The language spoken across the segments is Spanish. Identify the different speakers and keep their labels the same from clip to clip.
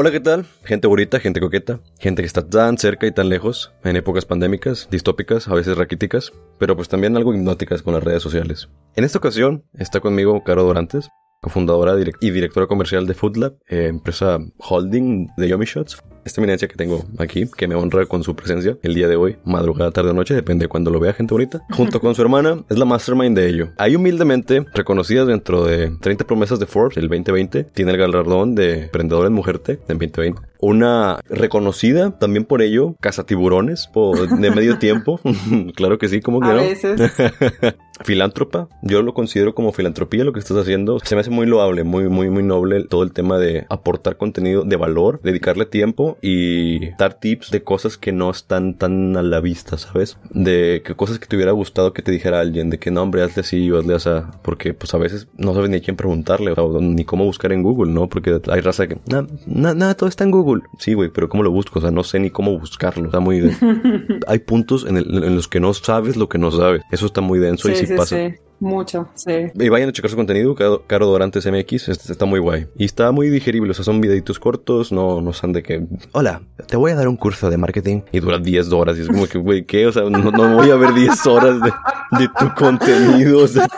Speaker 1: Hola, ¿qué tal? Gente bonita, gente coqueta, gente que está tan cerca y tan lejos, en épocas pandémicas, distópicas, a veces raquíticas, pero pues también algo hipnóticas con las redes sociales. En esta ocasión está conmigo Caro Dorantes, cofundadora y directora comercial de Foodlab, eh, empresa holding de Yomi Shots. Esta eminencia que tengo aquí, que me honra con su presencia el día de hoy, madrugada, tarde o noche, depende de cuando lo vea gente bonita, junto con su hermana, es la mastermind de ello. Ahí humildemente, reconocida dentro de 30 promesas de Forbes el 2020, tiene el galardón de Emprendedor en Mujerte en 2020. Una reconocida también por ello, Casa Tiburones, de medio tiempo. claro que sí, como que
Speaker 2: A
Speaker 1: no.
Speaker 2: veces.
Speaker 1: Filántropa, yo lo considero como filantropía lo que estás haciendo. Se me hace muy loable, muy, muy, muy noble todo el tema de aportar contenido de valor, dedicarle tiempo y dar tips de cosas que no están tan a la vista, ¿sabes? De que cosas que te hubiera gustado que te dijera alguien, de que no, hombre, hazle así o hazle así, porque pues a veces no sabes ni a quién preguntarle o ni cómo buscar en Google, ¿no? Porque hay raza que, nada, nada, todo está en Google. Sí, güey, pero ¿cómo lo busco? O sea, no sé ni cómo buscarlo. Está muy... hay puntos en, el- en los que no sabes lo que no sabes. Eso está muy denso y sí,
Speaker 2: sí. Mucho, sí.
Speaker 1: Y vayan a checar su contenido, Caro, Dorantes MX, está muy guay. Y está muy digerible, o sea, son videitos cortos, no, no son de que, hola, te voy a dar un curso de marketing y dura 10 horas. Y es como que, güey, ¿qué? O sea, no, no voy a ver 10 horas de, de tu contenido, o sea,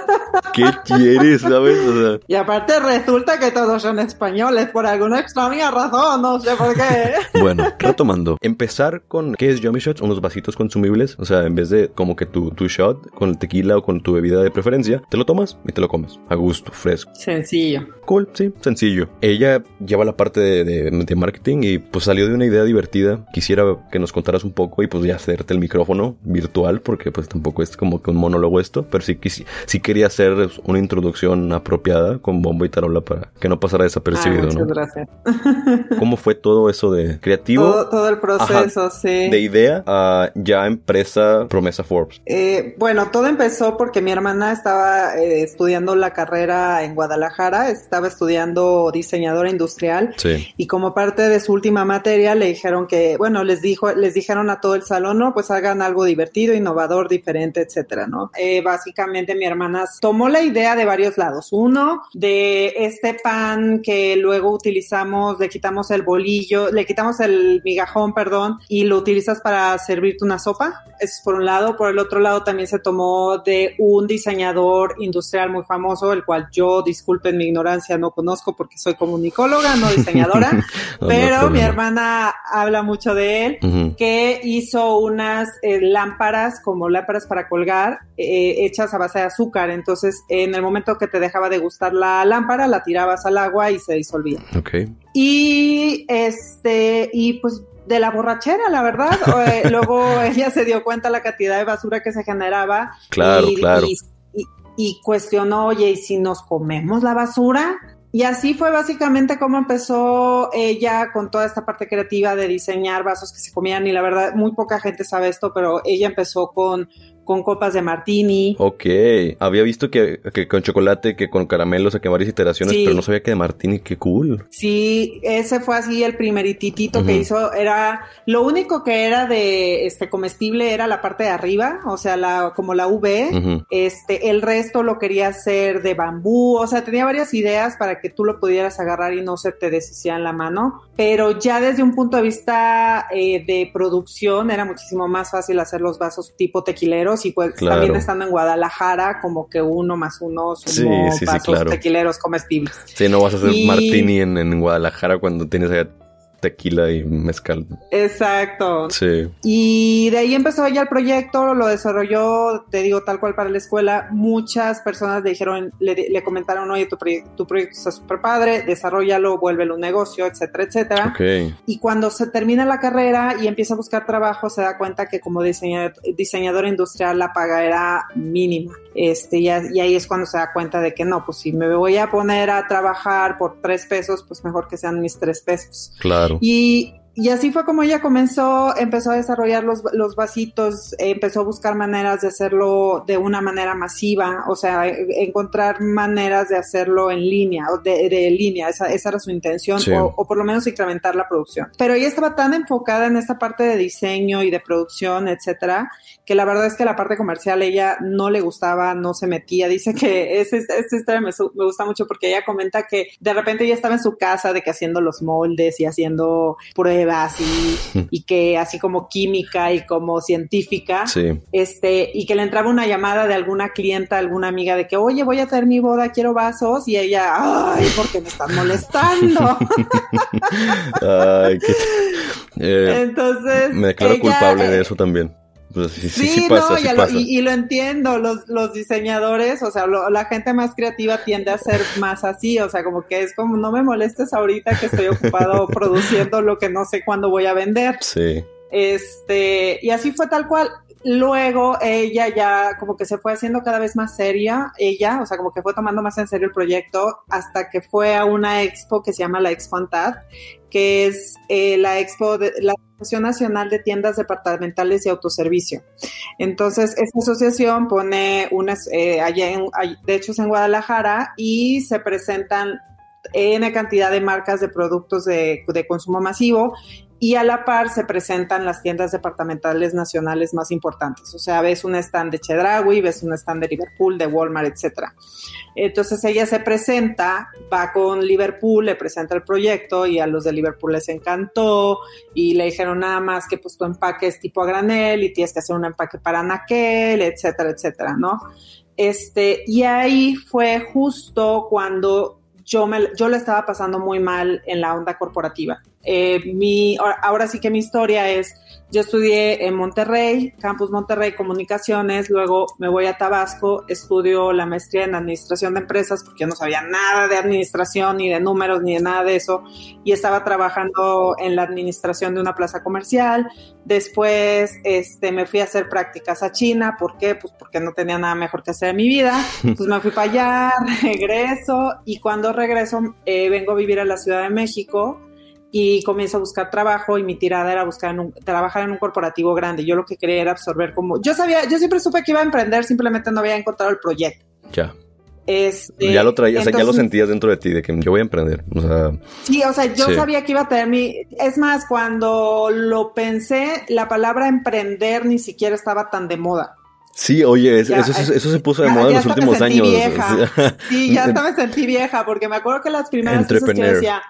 Speaker 1: ¿qué quieres, sabes? O sea,
Speaker 2: Y aparte resulta que todos son españoles por alguna extraña razón, no sé por qué.
Speaker 1: bueno, retomando. Empezar con, ¿qué es Yummy Shots? Unos vasitos consumibles, o sea, en vez de como que tu, tu shot con el tequila o con tu bebida de preferencia, te lo tomas y te lo comes, a gusto, fresco.
Speaker 2: Sencillo.
Speaker 1: Cool, sí, sencillo. Ella lleva la parte de, de- de marketing y pues salió de una idea divertida. Quisiera que nos contaras un poco y pues ya hacerte el micrófono virtual porque pues tampoco es como que un monólogo esto, pero sí, quisi- sí quería hacer una introducción apropiada con bombo y tarola para que no pasara desapercibido,
Speaker 2: muchas
Speaker 1: ¿no?
Speaker 2: gracias.
Speaker 1: ¿Cómo fue todo eso de creativo,
Speaker 2: Todo, todo el proceso, sí.
Speaker 1: de idea a ya empresa promesa Forbes?
Speaker 2: Eh, bueno, todo empezó porque mi hermana estaba eh, estudiando la carrera en Guadalajara, estaba estudiando diseñadora industrial
Speaker 1: Sí.
Speaker 2: y como parte de su última materia le dijeron que, bueno, les dijo, les dijeron a todo el salón, no, pues hagan algo divertido, innovador, diferente, etcétera, ¿no? Eh, básicamente mi hermana tomó la idea de varios lados. Uno, de este pan que luego utilizamos, le quitamos el bolillo, le quitamos el migajón, perdón, y lo utilizas para servirte una sopa. Eso es por un lado. Por el otro lado también se tomó de un diseñador industrial muy famoso, el cual yo, disculpen mi ignorancia, no conozco porque soy comunicóloga, no diseñadora.
Speaker 1: No,
Speaker 2: Pero mi hermana habla mucho de él, que hizo unas eh, lámparas, como lámparas para colgar, eh, hechas a base de azúcar. Entonces, en el momento que te dejaba de gustar la lámpara, la tirabas al agua y se disolvía. Y este, y pues de la borrachera, la verdad. Eh, luego ella se dio cuenta la cantidad de basura que se generaba.
Speaker 1: Claro,
Speaker 2: y,
Speaker 1: claro.
Speaker 2: Y, y- cuestionó, oye, ¿y si nos comemos la basura? Y así fue básicamente como empezó ella con toda esta parte creativa de diseñar vasos que se comían. Y la verdad, muy poca gente sabe esto, pero ella empezó con, con copas de martini.
Speaker 1: Ok, había visto que, que con chocolate, que con caramelos, que varias iteraciones,
Speaker 2: Sí.
Speaker 1: pero no sabía que de Martini, qué cool.
Speaker 2: Sí, ese fue así el primerititito que
Speaker 1: Ujú.
Speaker 2: hizo. Era lo único que era de este comestible era la parte de arriba, o sea, la como la V. Este, el resto lo quería hacer de bambú, o sea, tenía varias ideas para que tú lo pudieras agarrar y no se te deshiciera en la mano, pero ya desde un punto de vista eh, de producción era muchísimo más fácil hacer los vasos tipo tequileros y pues
Speaker 1: Claro.
Speaker 2: también estando en Guadalajara como que uno más uno sumó
Speaker 1: sí, sí,
Speaker 2: vasos
Speaker 1: claro.
Speaker 2: tequileros comestibles.
Speaker 1: Sí, no vas a hacer
Speaker 2: Y-
Speaker 1: Martini en, en Guadalajara cuando tienes allá tequila y mezcal.
Speaker 2: Exacto.
Speaker 1: Sí.
Speaker 2: Y de ahí empezó ya el proyecto, lo desarrolló, te digo, tal cual para la escuela. Muchas personas le dijeron, le, le comentaron, oye, tu, proye- tu proyecto está súper padre, desarrollalo, vuélvelo un negocio, etcétera, etcétera.
Speaker 1: Ok.
Speaker 2: Y cuando se termina la carrera y empieza a buscar trabajo, se da cuenta que como diseñador, diseñador industrial la paga era mínima. Este, y, a- y ahí es cuando se da cuenta de que no, pues si me voy a poner a trabajar por tres pesos, pues mejor que sean mis tres pesos.
Speaker 1: Claro.
Speaker 2: Y y así fue como ella comenzó, empezó a desarrollar los, los vasitos, empezó a buscar maneras de hacerlo de una manera masiva, o sea, encontrar maneras de hacerlo en línea, o de, de línea, esa, esa, era su intención, o, o, por lo menos incrementar la producción. Pero ella estaba tan enfocada en esta parte de diseño y de producción, etcétera, que la verdad es que la parte comercial ella no le gustaba, no se metía. Dice que esa, esa historia me, me gusta mucho porque ella comenta que de repente ella estaba en su casa de que haciendo los moldes y haciendo pruebas y, y que así como química y como científica,
Speaker 1: sí.
Speaker 2: este, y que le entraba una llamada de alguna clienta, alguna amiga de que, oye, voy a hacer mi boda, quiero vasos, y ella, ay, porque me están molestando.
Speaker 1: ay, qué...
Speaker 2: Eh, Entonces.
Speaker 1: Me declaro ella, culpable de eso también. Pues sí, sí, sí, pasa,
Speaker 2: no,
Speaker 1: sí
Speaker 2: y,
Speaker 1: pasa.
Speaker 2: Lo, y, y, lo entiendo, los, los diseñadores, o sea, lo, la gente más creativa tiende a ser más así, o sea, como que es como, no me molestes ahorita que estoy ocupado produciendo lo que no sé cuándo voy a vender.
Speaker 1: Sí.
Speaker 2: Este, y así fue tal cual. Luego ella ya como que se fue haciendo cada vez más seria, ella, o sea, como que fue tomando más en serio el proyecto hasta que fue a una expo que se llama la Expo Antad, que es eh, la expo de la Asociación Nacional de Tiendas Departamentales y Autoservicio. Entonces, esta asociación pone unas, eh, allá de hecho es en Guadalajara, y se presentan N cantidad de marcas de productos de consumo masivo y a la par se presentan las tiendas departamentales nacionales más importantes. O sea, ves un stand de Chedraui, ves un stand de Liverpool, de Walmart, etcétera. Entonces ella se presenta, va con Liverpool, le presenta el proyecto y a los de Liverpool les encantó y le dijeron nada más que pues tu empaque es tipo a granel y tienes que hacer un empaque para naquel, etcétera, etcétera, ¿no? Este, y ahí fue justo cuando yo, me, yo le estaba pasando muy mal en la onda corporativa. Eh, mi, ahora sí que mi historia es, yo estudié en Monterrey, Campus Monterrey Comunicaciones, luego me voy a Tabasco, estudio la maestría en Administración de Empresas, porque yo no sabía nada de administración, ni de números, ni de nada de eso, y estaba trabajando en la administración de una plaza comercial. Después este, me fui a hacer prácticas a China, ¿por qué? Pues porque no tenía nada mejor que hacer en mi vida. Pues me fui para allá, regreso, y cuando regreso eh, vengo a vivir a la Ciudad de México y comienzo a buscar trabajo y mi tirada era buscar en un, trabajar en un corporativo grande. Yo lo que quería era absorber como... Yo sabía, yo siempre supe que iba a emprender, simplemente no había encontrado el proyecto.
Speaker 1: Ya.
Speaker 2: Este,
Speaker 1: ya lo traías, entonces, ya lo sentías dentro de ti, de que yo voy a emprender. O sea,
Speaker 2: sí, o sea, yo sí. sabía que iba a tener mi... Es más, cuando lo pensé, la palabra emprender ni siquiera estaba tan de moda.
Speaker 1: Sí, oye, es, ya, eso, eso, eso, se puso de
Speaker 2: ya,
Speaker 1: moda en los últimos años.
Speaker 2: Vieja. Sí, ya hasta me sentí vieja, porque me acuerdo que las primeras veces que yo decía,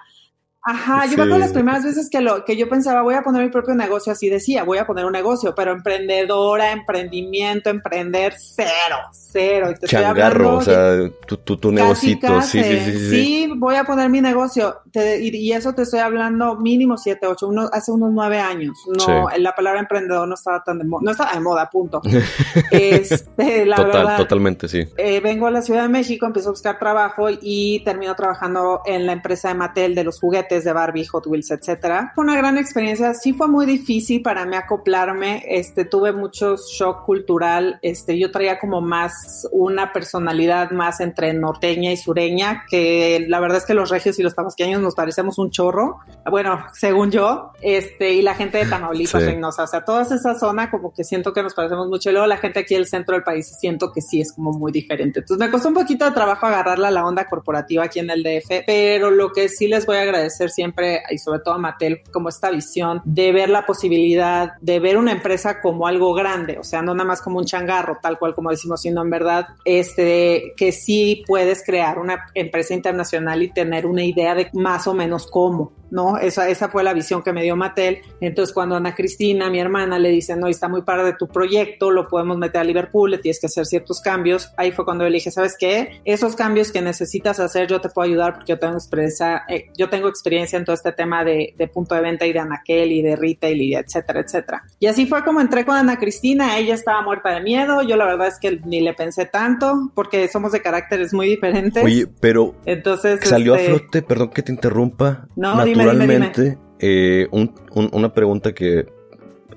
Speaker 2: Ajá, yo me acuerdo las primeras veces que lo que yo pensaba, voy a poner mi propio negocio, así decía, voy a poner un negocio, pero emprendedora, emprendimiento, emprender, cero, cero.
Speaker 1: Y te Changarro, o sea, tu, tu, tu negocito,
Speaker 2: casi,
Speaker 1: sí, sí, sí,
Speaker 2: sí, sí. voy a poner mi negocio, te, y, y, eso te estoy hablando mínimo siete, ocho, uno, hace unos nueve años. No, sí. la palabra emprendedor no estaba tan de moda, no estaba de moda, punto. este, la
Speaker 1: Total,
Speaker 2: verdad,
Speaker 1: totalmente, sí.
Speaker 2: Eh, vengo a la Ciudad de México, empiezo a buscar trabajo y termino trabajando en la empresa de Mattel de los juguetes de Barbie, Hot Wheels, etcétera. Fue una gran experiencia, sí fue muy difícil para mí acoplarme, este, tuve mucho shock cultural, este, yo traía como más una personalidad más entre norteña y sureña, que la verdad es que los regios y los tabasqueños nos parecemos un chorro, bueno, según yo, este, y la gente de Tamaulipas, sí. Reynosa, o sea, toda esa zona como que siento que nos parecemos mucho, y luego la gente aquí del centro del país siento que sí es como muy diferente, entonces me costó un poquito de trabajo agarrarla a la onda corporativa aquí en el DF, pero lo que sí les voy a agradecer siempre, y sobre todo a Mattel, como esta visión de ver la posibilidad de ver una empresa como algo grande, o sea, no nada más como un changarro, tal cual como decimos, sino en verdad, este, que sí puedes crear una empresa internacional y tener una idea de más o menos cómo. ¿No? Esa, esa fue la visión que me dio Mattel. Entonces, cuando Ana Cristina, mi hermana, le dice, no, está muy padre de tu proyecto, lo podemos meter a Liverpool, le tienes que hacer ciertos cambios, ahí fue cuando le dije, ¿sabes qué? Esos cambios que necesitas hacer, yo te puedo ayudar porque yo tengo experiencia, eh, yo tengo experiencia en todo este tema de, de, punto de venta y de anaquel y de retail y de etcétera, etcétera. Y así fue como entré con Ana Cristina, ella estaba muerta de miedo, yo la verdad es que ni le pensé tanto, porque somos de caracteres muy diferentes.
Speaker 1: Oye, pero
Speaker 2: entonces
Speaker 1: salió
Speaker 2: este...
Speaker 1: a flote, perdón que te interrumpa.
Speaker 2: No,
Speaker 1: dime, naturalmente. Eh, un, un, una pregunta que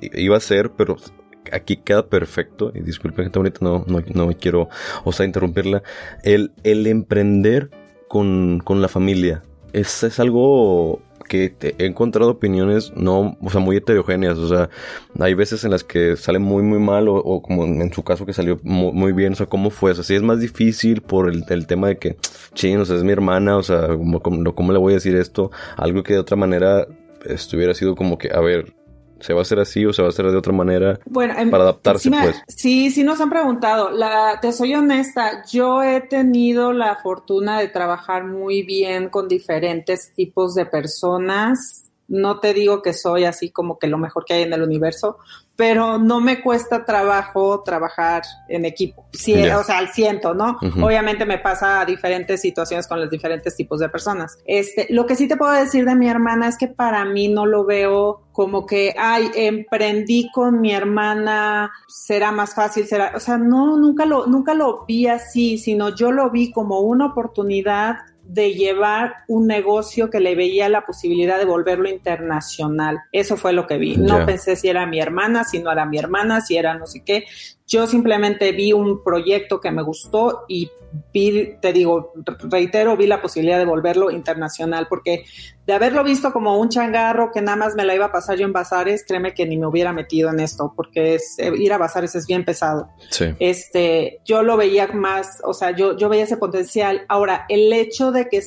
Speaker 1: iba a hacer, pero aquí queda perfecto, y disculpen que ahorita no, no, no quiero, o sea, interrumpirla, el, el emprender con, con la familia, ¿es, es algo que he encontrado opiniones no, o sea, muy heterogéneas. O sea, hay veces en las que sale muy, muy mal o, como en su caso que salió muy, bien. O sea, ¿cómo fue? O sea, si es más difícil por el, el tema de que, ching, o sea, es mi hermana, o sea, ¿cómo, cómo, le voy a decir esto? Algo que de otra manera estuviera sido como que, a ver, ¿Se va a hacer así o se va a hacer de otra manera bueno, em, para adaptarse, pues?
Speaker 2: Sí, sí nos han preguntado. La, te soy honesta, yo he tenido la fortuna de trabajar muy bien con diferentes tipos de personas. No te digo que soy así como que lo mejor que hay en el universo, pero no me cuesta trabajo trabajar en equipo. Sí, O sea, al ciento, ¿no? Obviamente me pasa diferentes situaciones con los diferentes tipos de personas. Este, lo que sí te puedo decir de mi hermana es que para mí no lo veo como que, ay, emprendí con mi hermana, será más fácil, será, o sea, no, nunca lo, nunca lo vi así, sino yo lo vi como una oportunidad de llevar un negocio que le veía la posibilidad de volverlo internacional. Eso fue lo que vi. No pensé si era mi hermana, si no era mi hermana, si era no sé qué. Yo simplemente vi un proyecto que me gustó y vi, te digo, reitero, vi la posibilidad de volverlo internacional, porque de haberlo visto como un changarro que nada más me la iba a pasar yo en bazares, créeme que ni me hubiera metido en esto, porque es, eh, ir a bazares es bien pesado.
Speaker 1: Sí.
Speaker 2: Este, yo lo veía más, o sea, yo, yo veía ese potencial. Ahora, el hecho de que,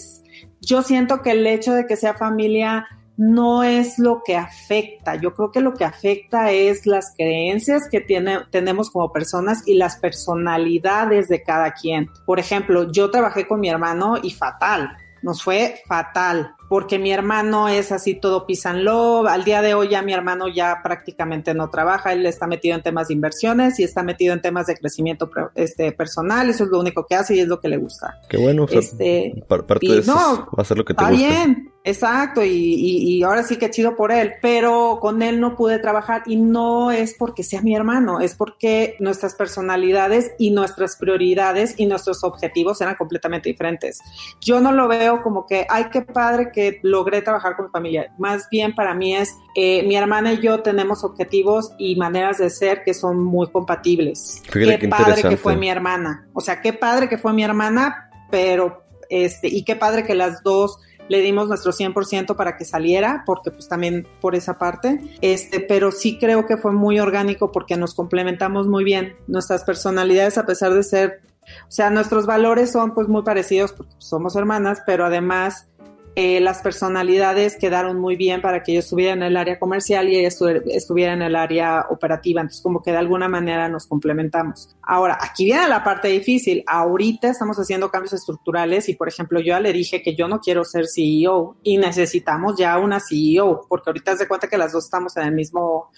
Speaker 2: yo siento que el hecho de que sea familia no es lo que afecta. Yo creo que lo que afecta es las creencias que tiene, tenemos como personas y las personalidades de cada quien. Por ejemplo, yo trabajé con mi hermano y fatal, nos fue fatal porque mi hermano es así todo pisan love. Al día de hoy ya mi hermano ya prácticamente no trabaja, él está metido en temas de inversiones y está metido en temas de crecimiento este, personal, eso es lo único que hace y es lo que le gusta.
Speaker 1: Qué bueno, este, parte de eso va a ser lo que te
Speaker 2: está bien, exacto, y, y, ahora sí que chido por él, pero con él no pude trabajar y no es porque sea mi hermano, es porque nuestras personalidades y nuestras prioridades y nuestros objetivos eran completamente diferentes. Yo no lo veo como que, ay, qué padre que logré trabajar con mi familia. Más bien para mí es, eh, mi hermana y yo tenemos objetivos y maneras de ser que son muy compatibles. qué, padre que fue mi hermana. O sea, qué padre que fue mi hermana, pero, este, y qué padre que las dos le dimos nuestro 100% para que saliera, porque pues también por esa parte, este, pero sí creo que fue muy orgánico porque nos complementamos muy bien. Nuestras personalidades, a pesar de ser, o sea, nuestros valores son pues muy parecidos porque somos hermanas, pero además eh, las personalidades quedaron muy bien para que yo estuviera en el área comercial y ella estuviera en el área operativa. Entonces, como que de alguna manera nos complementamos. Ahora, aquí viene la parte difícil. Ahorita estamos haciendo cambios estructurales y, por ejemplo, yo ya le dije que yo no quiero ser CEO y necesitamos ya una CEO, porque ahorita se cuenta que las dos estamos en el mismo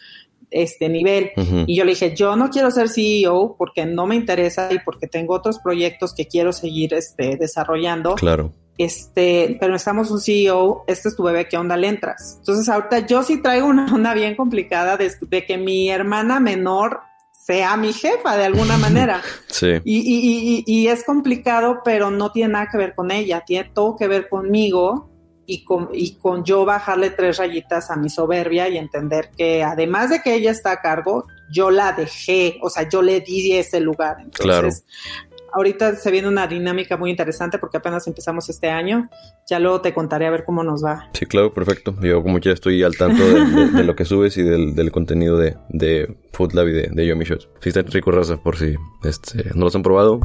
Speaker 2: este nivel. Y yo le dije, yo no quiero ser CEO porque no me interesa y porque tengo otros proyectos que quiero seguir este, desarrollando.
Speaker 1: Claro
Speaker 2: este, pero estamos un CEO, este es tu bebé, ¿qué onda le entras? Entonces ahorita yo sí traigo una onda bien complicada de, que mi hermana menor sea mi jefa de alguna manera.
Speaker 1: sí.
Speaker 2: Y, y, es complicado, pero no tiene nada que ver con ella, tiene todo que ver conmigo y con, y con yo bajarle tres rayitas a mi soberbia y entender que además de que ella está a cargo, yo la dejé, o sea, yo le di ese lugar. Entonces, claro ahorita se viene una dinámica muy interesante porque apenas empezamos este año. Ya luego te contaré a ver cómo nos va.
Speaker 1: Sí, claro, perfecto. Yo como ya estoy al tanto de, lo que subes y del, contenido de, de Food Lab y de, de Yomi Shots. Sí, está rico raza por si este, no los han probado.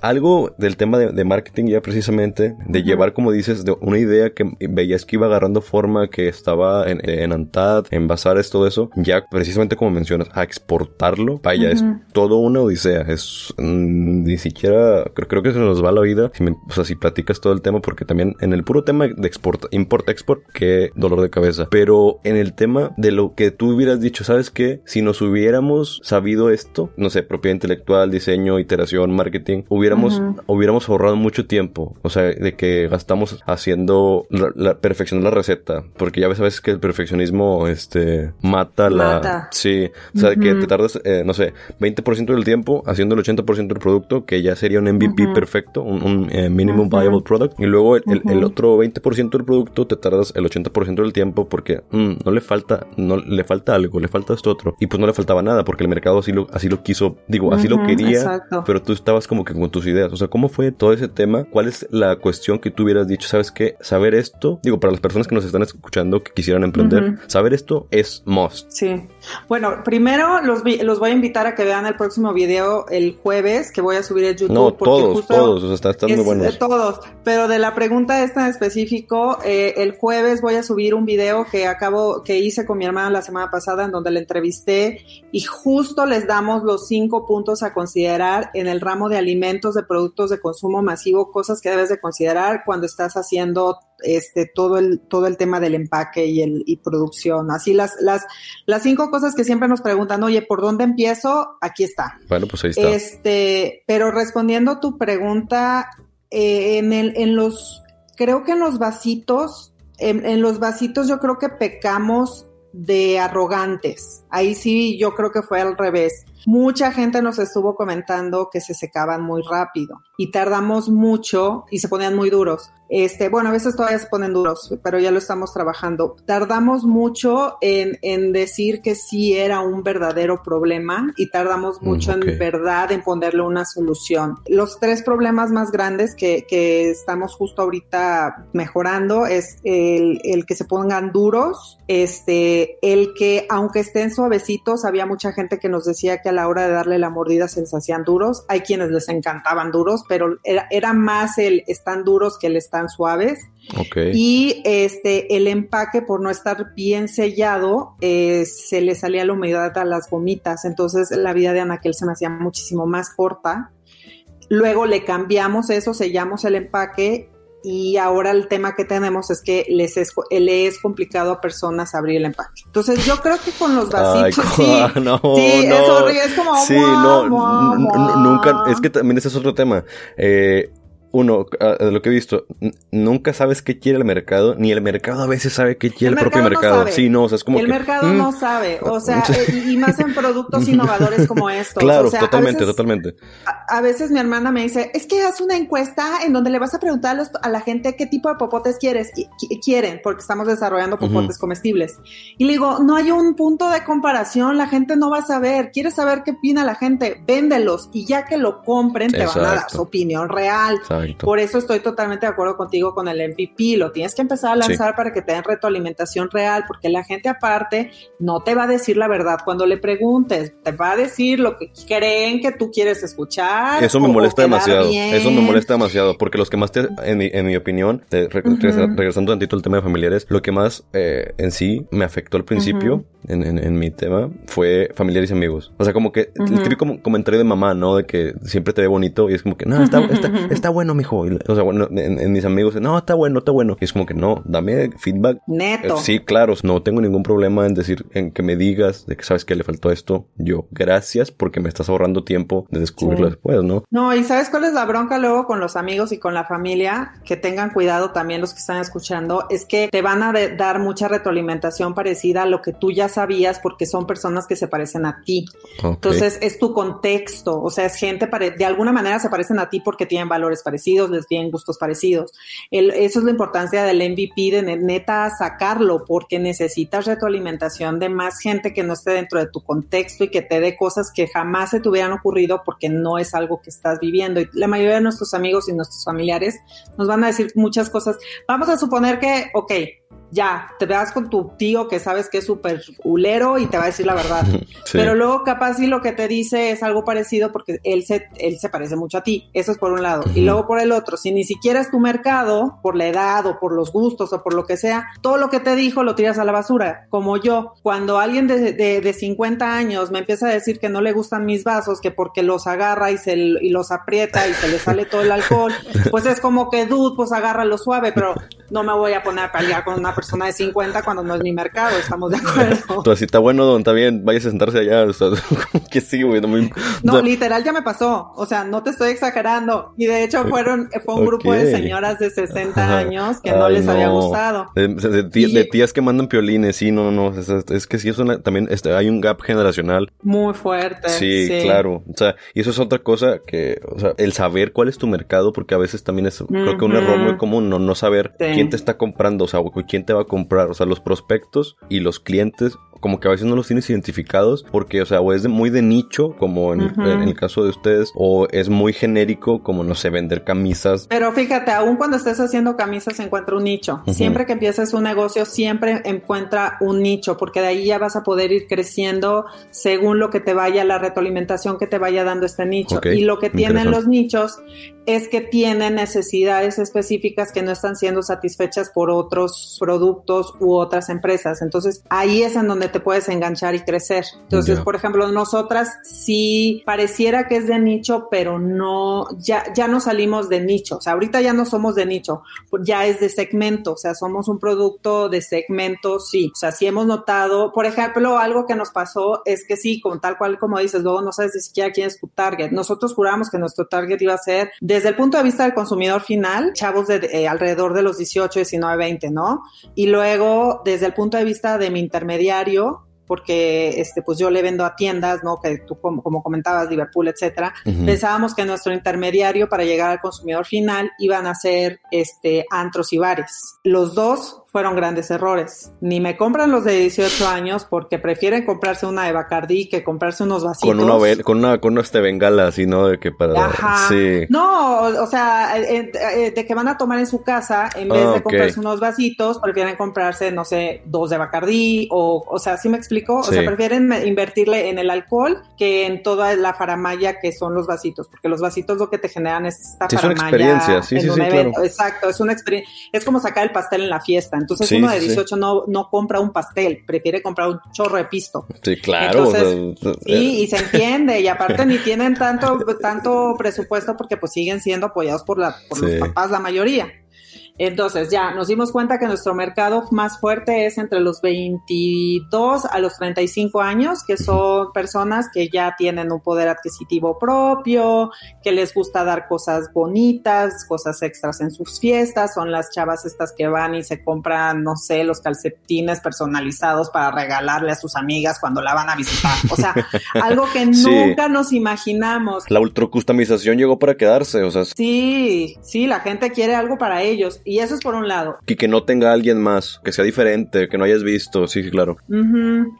Speaker 1: Algo del tema de, marketing ya precisamente, de llevar, como dices, de una idea que veías que iba agarrando forma, que estaba en, en Antad, en Bazares, todo eso, ya precisamente como mencionas, a exportarlo, vaya, es todo una odisea. Es mm, ni siquiera, creo, creo que se nos va la vida si o sea, si platicas todo el tema, porque también en el puro tema de export, import-export, qué dolor de cabeza. Pero en el tema de lo que tú hubieras dicho, ¿sabes qué? Si nos hubiéramos sabido esto, no sé, propiedad intelectual, diseño, iteración, marketing, hubiéramos, hubiéramos ahorrado mucho tiempo. O sea, de que gastamos haciendo la, la perfeccionar la receta. Porque ya sabes que el perfeccionismo, este, mata, la... Sí. O sea, que te tardas, eh, no sé, 20% del tiempo haciendo el 80% del producto que ya sería un MVP perfecto, un, eh, minimum viable product. Y luego el, otro 20% del producto te tardas el 80% del tiempo porque mm, no le falta, no le falta algo, le falta esto otro. Y pues no le faltaba nada porque el mercado así lo, así lo quiso, digo, así lo quería, pero tú estabas como que con tus ideas. O sea, ¿cómo fue todo ese tema? ¿Cuál es la cuestión que tú hubieras dicho? ¿Sabes qué? Saber esto, digo, para las personas que nos están escuchando que quisieran emprender, saber esto es must.
Speaker 2: Sí. Bueno, primero los, los voy a invitar a que vean el próximo video el jueves que voy a subir en YouTube.
Speaker 1: No, todos, todos, o sea, están, muy buenos.
Speaker 2: Todos, pero de la pregunta esta en específico, eh, el jueves voy a subir un video que acabo, que hice con mi hermana la semana pasada en donde le entrevisté y justo les damos los cinco puntos a considerar en el ramo de alimentos, de productos de consumo masivo, cosas que debes de considerar cuando estás haciendo este todo el todo el tema del empaque y el y producción así las las las cinco cosas que siempre nos preguntan oye por dónde empiezo aquí está
Speaker 1: bueno pues ahí está
Speaker 2: este pero respondiendo tu pregunta eh, en el en los creo que en los vasitos en, en los vasitos yo creo que pecamos de arrogantes. Ahí sí yo creo que fue al revés. Mucha gente nos estuvo comentando que se secaban muy rápido y tardamos mucho y se ponían muy duros. Este, bueno, a veces todavía se ponen duros, pero ya lo estamos trabajando. Tardamos mucho en, en decir que sí era un verdadero problema y tardamos mm, mucho en verdad en ponerle una solución. Los tres problemas más grandes que, que estamos justo ahorita mejorando es el, el, que se pongan duros, este, el que aunque estén suavecitos, había mucha gente que nos decía que a la hora de darle la mordida se les hacían duros. Hay quienes les encantaban duros, pero era, era más el están duros que el están suaves. Y este, el empaque, por no estar bien sellado, eh, se le salía la humedad a las gomitas. Entonces la vida de Anaquel se me hacía muchísimo más corta. Luego le cambiamos eso, sellamos el empaque y ahora el tema que tenemos es que les es, le es complicado a personas abrir el empaque. Entonces yo creo que con los vasitos sí, no, sí no. es, como
Speaker 1: sí, no, nunca, es que también ese es otro tema. Eh, uno, ah, de lo que he visto, nunca sabes qué quiere el mercado, ni el mercado a veces sabe qué quiere el, propio mercado. Sí, no, o sea, es como
Speaker 2: el mercado no mm. sabe, o sea, eh, y más en productos innovadores como estos.
Speaker 1: Claro, totalmente, totalmente.
Speaker 2: A, veces mi hermana me dice, es que haz una encuesta en donde le vas a preguntar a, la gente qué tipo de popotes quieres, quieren, porque estamos desarrollando popotes comestibles. Y le digo, no hay un punto de comparación, la gente no va a saber, quieres saber qué opina la gente, véndelos y ya que lo compren te van a dar su opinión real. Por eso estoy totalmente de acuerdo contigo con el MVP. Lo tienes que empezar a lanzar para que te den retroalimentación real, porque la gente aparte no te va a decir la verdad cuando le preguntes, te va a decir lo que creen que tú quieres escuchar.
Speaker 1: Eso me molesta demasiado. Eso me molesta demasiado, porque los que más te, en mi, en mi opinión, regresando tantito al tema de familiares, lo que más eh, en sí me afectó al principio en, en, mi tema fue familiares y amigos. O sea, como que el típico comentario de mamá, ¿no? De que siempre te ve bonito y es como que, no, está, está, está bueno bueno, mijo. O sea, bueno, en, mis amigos, no, está bueno, está bueno. Y es como que no, dame feedback.
Speaker 2: Neto.
Speaker 1: sí, claro, no tengo ningún problema en decir, en que me digas de que sabes que le faltó esto. Yo, gracias porque me estás ahorrando tiempo de descubrirlo después, ¿no?
Speaker 2: No, y ¿sabes cuál es la bronca luego con los amigos y con la familia? Que tengan cuidado también los que están escuchando, es que te van a dar mucha retroalimentación parecida a lo que tú ya sabías porque son personas que se parecen a ti. Entonces, es tu contexto, o sea, es gente, de alguna manera se parecen a ti porque tienen valores parecidos les tienen gustos parecidos. eso es la importancia del MVP, de neta sacarlo, porque necesitas retroalimentación de más gente que no esté dentro de tu contexto y que te dé cosas que jamás se te hubieran ocurrido porque no es algo que estás viviendo. Y la mayoría de nuestros amigos y nuestros familiares nos van a decir muchas cosas. Vamos a suponer que, ok, ya, te veas con tu tío que sabes que es súper hulero y te va a decir la verdad. Pero luego capaz sí lo que te dice es algo parecido porque él se, él se parece mucho a ti. Eso es por un lado. Y luego por el otro, si ni siquiera es tu mercado, por la edad o por los gustos o por lo que sea, todo lo que te dijo lo tiras a la basura. Como yo, cuando alguien de, de, 50 años me empieza a decir que no le gustan mis vasos, que porque los agarra y, se, y los aprieta y se le sale todo el alcohol, pues es como que, dude, pues lo suave, pero no me voy a poner a pelear con una persona de 50 cuando no es mi mercado, estamos de acuerdo.
Speaker 1: Entonces, si está bueno, don, está bien, vaya a sentarse allá. O sea, que sí, güey. No, me...
Speaker 2: no literal ya me pasó. O sea, no te estoy exagerando. Y de hecho fueron, fue un grupo de señoras de 60 años que no les había gustado.
Speaker 1: De, tías que mandan piolines, sí, no, no. Es, es que sí, es una, también este, hay un gap generacional.
Speaker 2: Muy fuerte.
Speaker 1: Sí, claro. O sea, y eso es otra cosa que, o sea, el saber cuál es tu mercado, porque a veces también es, creo que un error muy común, no, no saber quién te está comprando, o sea, quién te va a comprar, o sea, los prospectos y los clientes como que a veces no los tienes identificados porque, o sea, o es muy de nicho, como en, el caso de ustedes, o es muy genérico, como, no sé, vender camisas.
Speaker 2: Pero fíjate, aún cuando estés haciendo camisas, encuentra un nicho. Siempre que empieces un negocio, siempre encuentra un nicho, porque de ahí ya vas a poder ir creciendo según lo que te vaya, la retroalimentación que te vaya dando este nicho. y lo que tienen los nichos es que tienen necesidades específicas que no están siendo satisfechas por otros productos u otras empresas. Entonces, ahí es en donde te puedes enganchar y crecer. Entonces, por ejemplo, nosotras sí pareciera que es de nicho, pero no, ya, ya no salimos de nicho. O sea, ahorita ya no somos de nicho, ya es de segmento. O sea, somos un producto de segmento, sí. O sea, sí hemos notado, por ejemplo, algo que nos pasó es que sí, con tal cual como dices, luego no sabes ni siquiera quién es tu target. Nosotros juramos que nuestro target iba a ser, desde el punto de vista del consumidor final, chavos de eh, alrededor de los 18, 19, 20, ¿no? Y luego, desde el punto de vista de mi intermediario, porque este, pues yo le vendo a tiendas, ¿no? Que tú, como, como comentabas, Liverpool, etcétera. Pensábamos que nuestro intermediario para llegar al consumidor final iban a ser este, antros y bares. Los dos fueron grandes errores. Ni me compran los de 18 años porque prefieren comprarse una de Bacardi que comprarse unos vasitos.
Speaker 1: Con una, con una, con una este bengala así, ¿no? De que para...
Speaker 2: Ajá. Sí. No, o sea, eh, eh, de que van a tomar en su casa, en vez de comprarse unos vasitos, prefieren comprarse, no sé, dos de Bacardi o, o sea, ¿sí me explico? O sea, prefieren invertirle en el alcohol que en toda la faramaya que son los vasitos, porque los vasitos lo que te generan es esta
Speaker 1: sí, faramaya. Es una experiencia, sí, sí, sí, claro.
Speaker 2: Exacto, es una experiencia, es como sacar el pastel en la fiesta. Entonces uno de 18 no, no compra un pastel, prefiere comprar un chorro de pisto.
Speaker 1: Sí, claro.
Speaker 2: y se entiende. Y aparte ni tienen tanto, tanto presupuesto porque pues siguen siendo apoyados por, la, por los papás la mayoría. Entonces ya nos dimos cuenta que nuestro mercado más fuerte es entre los 22 a los 35 años, que son personas que ya tienen un poder adquisitivo propio, que les gusta dar cosas bonitas, cosas extras en sus fiestas, son las chavas estas que van y se compran, no sé, los calcetines personalizados para regalarle a sus amigas cuando la van a visitar. O sea, algo que nunca nos imaginamos.
Speaker 1: La ultracustomización llegó para quedarse, o sea.
Speaker 2: Sí, sí, la gente quiere algo para ellos y eso es por un lado.
Speaker 1: Y que no tenga alguien más, que sea diferente, que no hayas visto, sí, claro.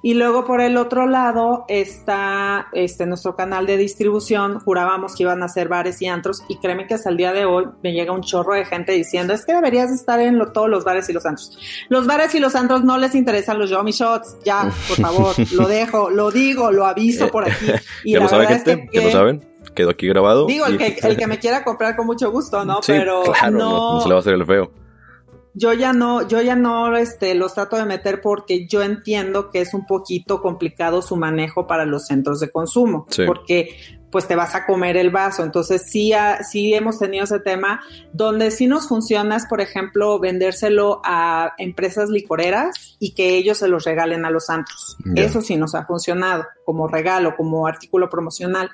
Speaker 2: Y luego por el otro lado está este nuestro canal de distribución. Jurábamos que iban a ser bares y antros y créeme que hasta el día de hoy me llega un chorro de gente diciendo es que deberías estar en todos los bares y los antros. Los bares y los antros no les interesan los Yomi Shots, ya, por favor, lo dejo, lo digo, lo aviso por aquí.
Speaker 1: Y la verdad es que, que, saben quedó aquí grabado.
Speaker 2: Digo, el, que, el que me quiera comprar con mucho gusto, ¿no? Pero no,
Speaker 1: no, se le va a hacer el feo.
Speaker 2: Yo ya no, yo ya no este, los trato de meter porque yo entiendo que es un poquito complicado su manejo para los centros de consumo. Porque pues te vas a comer el vaso. Entonces sí, sí hemos tenido ese tema donde sí nos funciona es, por ejemplo, vendérselo a empresas licoreras y que ellos se los regalen a los antros. Eso sí nos ha funcionado como regalo, como artículo promocional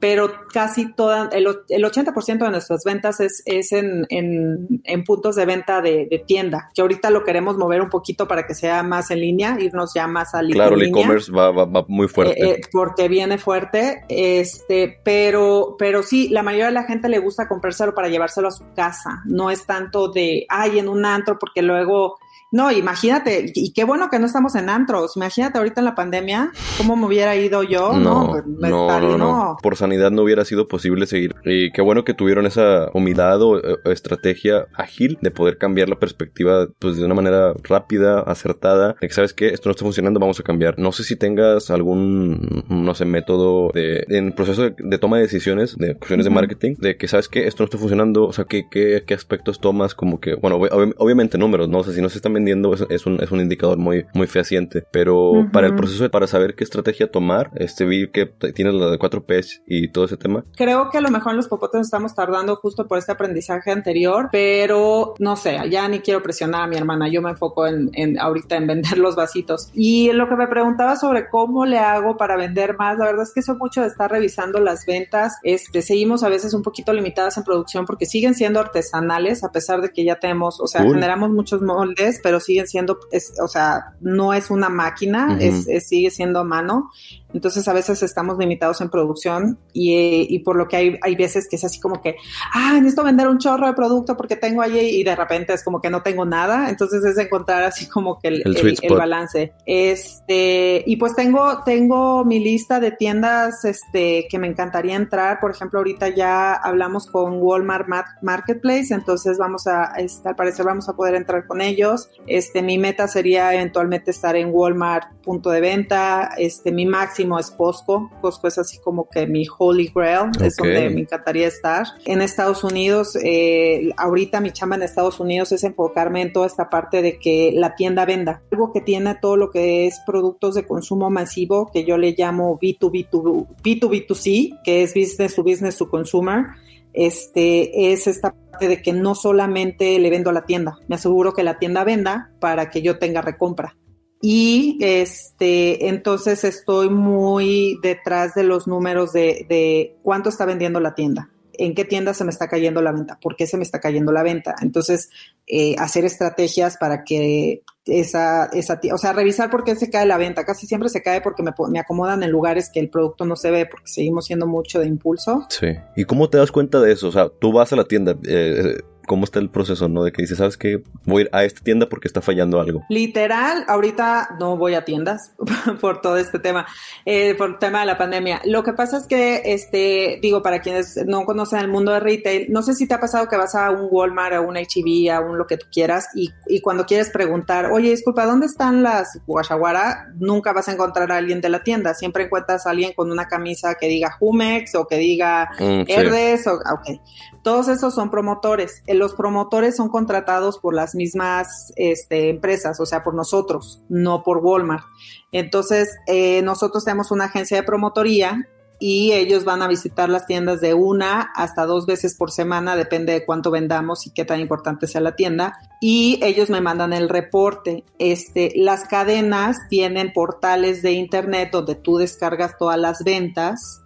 Speaker 2: pero casi toda, el, el 80% de nuestras ventas es, es en, en, en, puntos de venta de, de, tienda, que ahorita lo queremos mover un poquito para que sea más en línea, irnos ya más al
Speaker 1: Claro, el e-commerce va, va, va, muy fuerte.
Speaker 2: Eh, eh, porque viene fuerte, este, pero, pero sí, la mayoría de la gente le gusta comprárselo para llevárselo a su casa, no es tanto de, ay, en un antro, porque luego no, imagínate, y qué bueno que no estamos en antros. Imagínate ahorita en la pandemia, cómo me hubiera ido yo. No,
Speaker 1: no, pues, no, no, Por sanidad no hubiera sido posible seguir. Y qué bueno que tuvieron esa humildad o, estrategia ágil de poder cambiar la perspectiva, pues de una manera rápida, acertada, de que sabes que esto no está funcionando, vamos a cambiar. No sé si tengas algún, no sé, método de, en proceso de, toma de decisiones, de cuestiones de marketing, de que sabes que esto no está funcionando, o sea, qué, qué, qué aspectos tomas, como que, bueno, obviamente números, ¿no? O sea, si no se están vendiendo es, un, es un indicador muy, muy fehaciente. Pero para el proceso, para saber qué estrategia tomar, este vi que tienes la de 4Ps y todo ese tema.
Speaker 2: Creo que a lo mejor en los popotes estamos tardando justo por este aprendizaje anterior, pero no sé, ya ni quiero presionar a mi hermana, yo me enfoco en, en ahorita en vender los vasitos. Y lo que me preguntaba sobre cómo le hago para vender más, la verdad es que eso mucho de estar revisando las ventas, este, seguimos a veces un poquito limitadas en producción porque siguen siendo artesanales, a pesar de que ya tenemos, o sea, generamos muchos moldes, pero siguen siendo, o sea, no es una máquina, es, sigue siendo a mano. Entonces a veces estamos limitados en producción y, y, por lo que hay, hay veces que es así como que, ah, necesito vender un chorro de producto porque tengo allí y de repente es como que no tengo nada. Entonces es encontrar así como que el, el, balance. Este, y pues tengo, tengo mi lista de tiendas este, que me encantaría entrar. Por ejemplo, ahorita ya hablamos con Walmart Marketplace, entonces vamos a, este, al parecer vamos a poder entrar con ellos. Este, mi meta sería eventualmente estar en Walmart punto de venta. Este, mi máximo es Costco. Costco es así como que mi holy grail, es donde me encantaría estar. En Estados Unidos, eh, ahorita mi chamba en Estados Unidos es enfocarme en toda esta parte de que la tienda venda. Algo que tiene todo lo que es productos de consumo masivo, que yo le llamo B2B2, B2B2C, que es business to business to consumer este, es esta parte de que no solamente le vendo a la tienda, me aseguro que la tienda venda para que yo tenga recompra y este entonces estoy muy detrás de los números de, de, cuánto está vendiendo la tienda, en qué tienda se me está cayendo la venta, por qué se me está cayendo la venta. Entonces, eh, hacer estrategias para que esa, esa, o sea, revisar por qué se cae la venta. Casi siempre se cae porque me, acomodan en lugares que el producto no se ve porque seguimos siendo mucho de impulso.
Speaker 1: Sí. ¿Y cómo te das cuenta de eso? O sea, tú vas a la tienda, eh, cómo está el proceso, ¿no? De que dices, ¿sabes qué? Voy a ir a esta tienda porque está fallando algo.
Speaker 2: Literal, ahorita no voy a tiendas por todo este tema, eh, por el tema de la pandemia. Lo que pasa es que, este, digo, para quienes no conocen el mundo de retail, no sé si te ha pasado que vas a un Walmart, a un HB, a un lo que tú quieras, y, y cuando quieres preguntar, oye, disculpa, ¿dónde están las guachaguara? Nunca vas a encontrar a alguien de la tienda. Siempre encuentras a alguien con una camisa que diga Jumex o que diga mm, Herdes, o, ok. Todos esos son promotores. Los promotores son contratados por las mismas este, empresas, o sea, por nosotros, no por Walmart. Entonces, eh, nosotros tenemos una agencia de promotoría y ellos van a visitar las tiendas de una hasta dos veces por semana, depende de cuánto vendamos y qué tan importante sea la tienda. Y ellos me mandan el reporte. Este, las cadenas tienen portales de internet donde tú descargas todas las ventas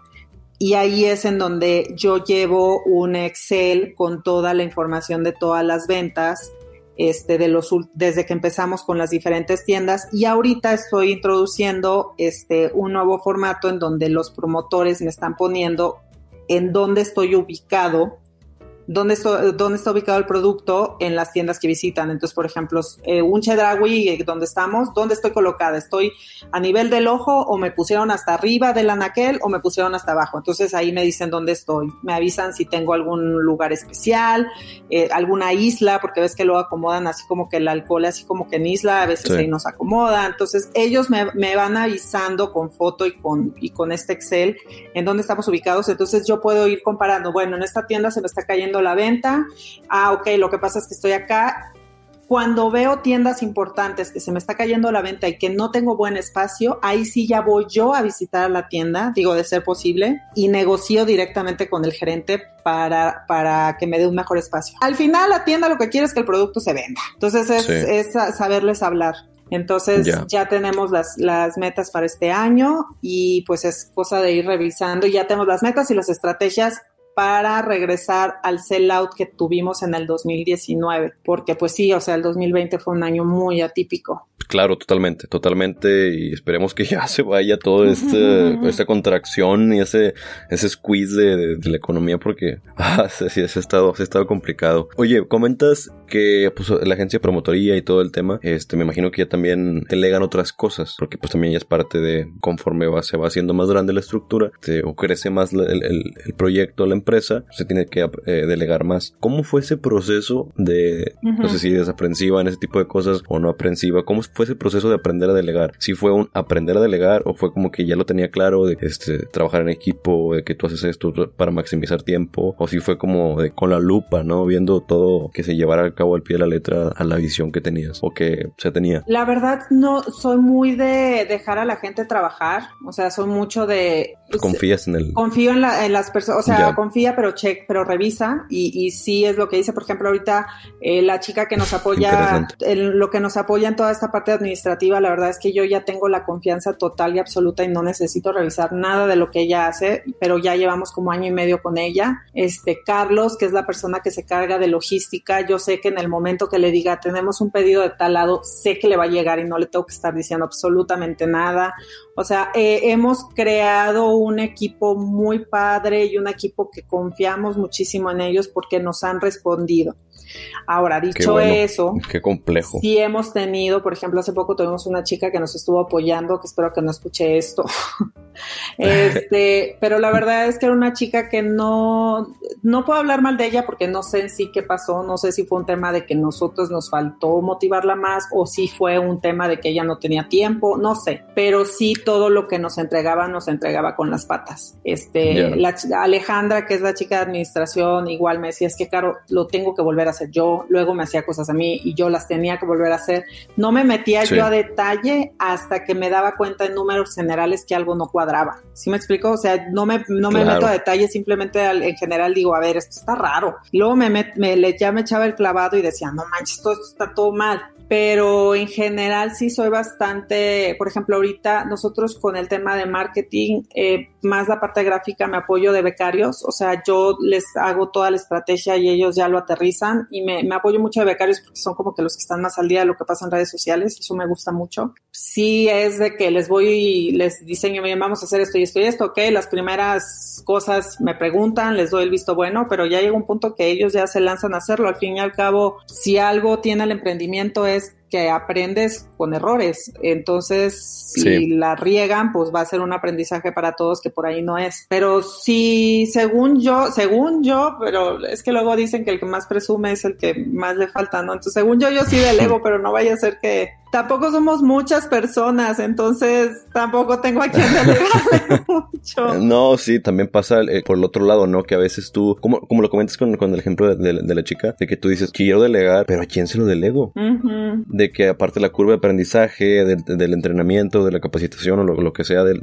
Speaker 2: y ahí es en donde yo llevo un Excel con toda la información de todas las ventas este, de los, desde que empezamos con las diferentes tiendas y ahorita estoy introduciendo este, un nuevo formato en donde los promotores me están poniendo en dónde estoy ubicado dónde está, dónde está ubicado el producto en las tiendas que visitan. Entonces, por ejemplo, eh, un Chedraui, eh, donde estamos, ¿dónde estoy colocada? ¿Estoy a nivel del ojo o me pusieron hasta arriba del anaquel o me pusieron hasta abajo? Entonces ahí me dicen dónde estoy. Me avisan si tengo algún lugar especial, eh, alguna isla, porque ves que lo acomodan así como que el alcohol, así como que en isla, a veces ahí nos acomoda. Entonces ellos me, me, van avisando con foto y con, y con este Excel en dónde estamos ubicados. Entonces yo puedo ir comparando, bueno, en esta tienda se me está cayendo la venta. Ah, ok, lo que pasa es que estoy acá. Cuando veo tiendas importantes que se me está cayendo la venta y que no tengo buen espacio, ahí sí ya voy yo a visitar la tienda, digo de ser posible, y negocio directamente con el gerente para, para que me dé un mejor espacio. Al final la tienda lo que quiere es que el producto se venda. Entonces es, saberles hablar. Entonces ya tenemos las, las, metas para este año y pues es cosa de ir revisando. Ya tenemos las metas y las estrategias para regresar al sellout que tuvimos en el 2019, porque pues sí, o sea, el 2020 fue un año muy atípico.
Speaker 1: Claro, totalmente, totalmente. Y esperemos que ya se vaya toda este, esta contracción y ese, ese squeeze de, la economía porque ah, sí, se, ha estado, se ha estado complicado. Oye, comentas que pues, la agencia de promotoría y todo el tema, este, me imagino que ya también delegan otras cosas, porque pues también ya es parte de conforme va, se va haciendo más grande la estructura, o crece más el, el, el proyecto, la empresa, se tiene que eh, delegar más. ¿Cómo fue ese proceso de, no sé si desaprensiva en ese tipo de cosas o no aprensiva? ¿Cómo fue ese proceso de aprender a delegar? ¿Si fue un aprender a delegar o fue como que ya lo tenía claro de este, trabajar en equipo, de que tú haces esto para maximizar tiempo? ¿O si fue como de con la lupa, ¿no? Viendo todo que se llevara a cabo al pie de la letra a la visión que tenías o que se tenía.
Speaker 2: La verdad, no, soy muy de dejar a la gente trabajar. O sea, soy mucho de...
Speaker 1: Pues, Confías en el...
Speaker 2: Confío en, las personas, o sea, confía, pero check, pero revisa. Y, y sí es lo que dice, por ejemplo, ahorita eh, la chica que nos apoya, lo que nos apoya en toda esta parte administrativa, la verdad es que yo ya tengo la confianza total y absoluta y no necesito revisar nada de lo que ella hace, pero ya llevamos como año y medio con ella. Este, Carlos, que es la persona que se carga de logística, yo sé que en el momento que le diga, tenemos un pedido de tal lado, sé que le va a llegar y no le tengo que estar diciendo absolutamente nada. O sea, eh, hemos creado un equipo muy padre y un equipo que confiamos muchísimo en ellos porque nos han respondido. Ahora, dicho eso,
Speaker 1: qué complejo.
Speaker 2: Sí hemos tenido, por ejemplo, hace poco tuvimos una chica que nos estuvo apoyando, que espero que no escuche esto. este, pero la verdad es que era una chica que no, no puedo hablar mal de ella porque no sé en sí qué pasó, no sé si fue un tema de que nosotros nos faltó motivarla más o si fue un tema de que ella no tenía tiempo, no sé, pero sí todo lo que nos entregaba nos entregaba con las patas. Este, la, Alejandra, que es la chica de administración, igual me decía, es que claro, lo tengo que volver a hacer yo, luego me hacía cosas a mí y yo las tenía que volver a hacer. No me metía yo a detalle hasta que me daba cuenta en números generales que algo no cuadraba. ¿Sí me explico? O sea, no me, no me meto a detalle, simplemente en general digo, a ver, esto está raro. Y luego me, me, ya me echaba el clavado y decía, no manches, esto está todo mal pero en general sí soy bastante, por ejemplo, ahorita nosotros con el tema de marketing, eh, más la parte gráfica me apoyo de becarios, o sea, yo les hago toda la estrategia y ellos ya lo aterrizan y me, apoyo mucho de becarios porque son como que los que están más al día de lo que pasa en redes sociales, eso me gusta mucho. Sí es de que les voy y les diseño, bien, vamos a hacer esto y esto y esto, ok, las primeras cosas me preguntan, les doy el visto bueno, pero ya llega un punto que ellos ya se lanzan a hacerlo, al fin y al cabo, si algo tiene el emprendimiento es que aprendes con errores. Entonces, si la riegan, pues va a ser un aprendizaje para todos que por ahí no es. Pero sí, según yo, según yo, pero es que luego dicen que el que más presume es el que más le falta, ¿no? Entonces, según yo, yo sí delego, pero no vaya a ser que tampoco somos muchas personas, entonces tampoco tengo a quien delegarle mucho.
Speaker 1: No, sí, también pasa eh, por el otro lado, ¿no? Que a veces tú, como, como lo comentas con, con el ejemplo de, la chica, de que tú dices, quiero delegar, pero ¿a quién se lo delego? De que aparte la curva de aprendizaje, del, entrenamiento, de la capacitación o lo, que sea del,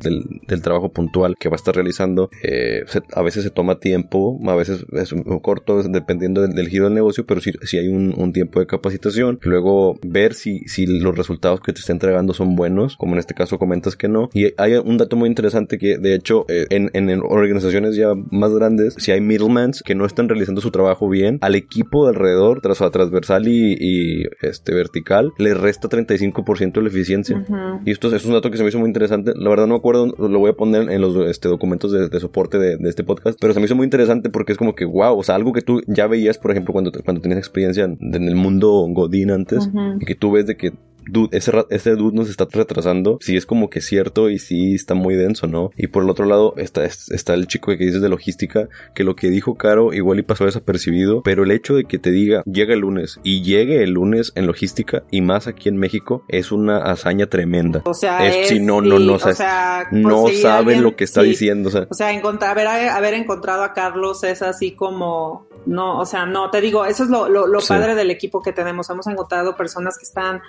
Speaker 1: trabajo puntual que va a estar realizando, eh, a veces se toma tiempo, a veces es corto, dependiendo del, giro del negocio, pero si sí hay un, un, tiempo de capacitación. Luego ver si, si los resultados que te está entregando son buenos, como en este caso comentas que no. Y hay un dato muy interesante que de hecho eh, en, en, organizaciones ya más grandes, si hay middlemans que no están realizando su trabajo bien, al equipo de alrededor, tras, transversal y, y, este vertical, le resta 35% de la eficiencia. Y esto es un dato que se me hizo muy interesante. La verdad no me acuerdo, lo voy a poner en los este, documentos de, soporte de, de, este podcast, pero se me hizo muy interesante porque es como que, wow, o sea, algo que tú ya veías, por ejemplo, cuando, cuando tenías experiencia en el mundo Godín antes, y que tú ves de que dude, ese, ese dude nos está retrasando. Sí es como que cierto y sí está muy denso, ¿no? Y por el otro lado está, está el chico que dices de logística, que lo que dijo Caro igual y pasó desapercibido, pero el hecho de que te diga llega el lunes y llegue el lunes en logística y más aquí en México es una hazaña tremenda.
Speaker 2: O sea, es,
Speaker 1: si no, no, no, o sea, no saben lo que está diciendo. O sea,
Speaker 2: o sea encontrar, haber, haber encontrado a Carlos es así como no, o sea, no, te digo, eso es lo, lo, padre del equipo que tenemos. Hemos encontrado personas que están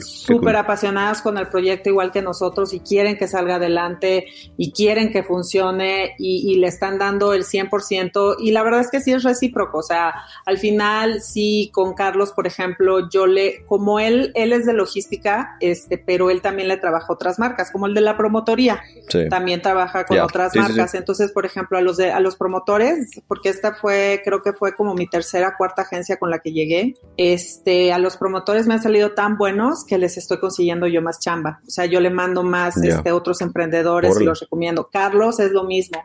Speaker 1: cool,
Speaker 2: súper apasionadas con el proyecto igual que nosotros y quieren que salga adelante y quieren que funcione y, y le están dando el 100% y la verdad es que sí es recíproco, o sea, al final sí con Carlos, por ejemplo, yo le, como él, él es de logística, este, pero él también le trabaja otras marcas, como el de la promotoría, también trabaja con otras marcas, entonces, por ejemplo, a los de, a los promotores, porque esta fue, creo que fue como mi tercera, cuarta agencia con la que llegué. Este, a los promotores me han salido tan buenos que les estoy consiguiendo yo más chamba. O sea, yo le mando más este, otros emprendedores y los recomiendo. Carlos es lo mismo.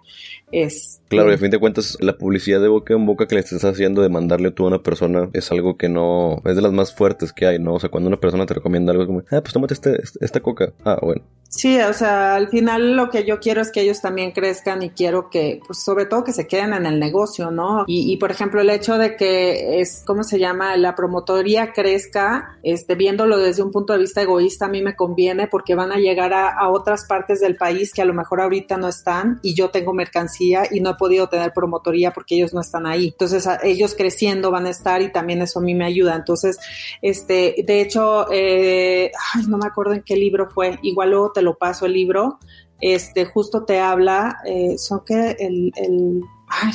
Speaker 2: Es,
Speaker 1: claro, y a fin de cuentas, la publicidad de boca en boca que le estás haciendo de mandarle tú a una persona es algo que no es de las más fuertes que hay, ¿no? O sea, cuando una persona te recomienda algo, como, ah, pues tómate este, esta coca. Ah, bueno.
Speaker 2: Sí, o sea, al final lo que yo quiero es que ellos también crezcan y quiero que, pues sobre todo que se queden en el negocio, ¿no? Y, por ejemplo, el hecho de que es, ¿cómo se llama? La promotoría crezca, este, viéndolo desde un punto de vista egoísta, a mí me conviene porque van a llegar a, a otras partes del país que a lo mejor ahorita no están y yo tengo mercancía y no he podido tener promotoría porque ellos no están ahí. Entonces, ellos creciendo van a estar y también eso a mí me ayuda. Entonces, este, de hecho, eh, ay, no me acuerdo en qué libro fue, igual luego te lo paso el libro, este, justo te habla, eh, son que el, el ay,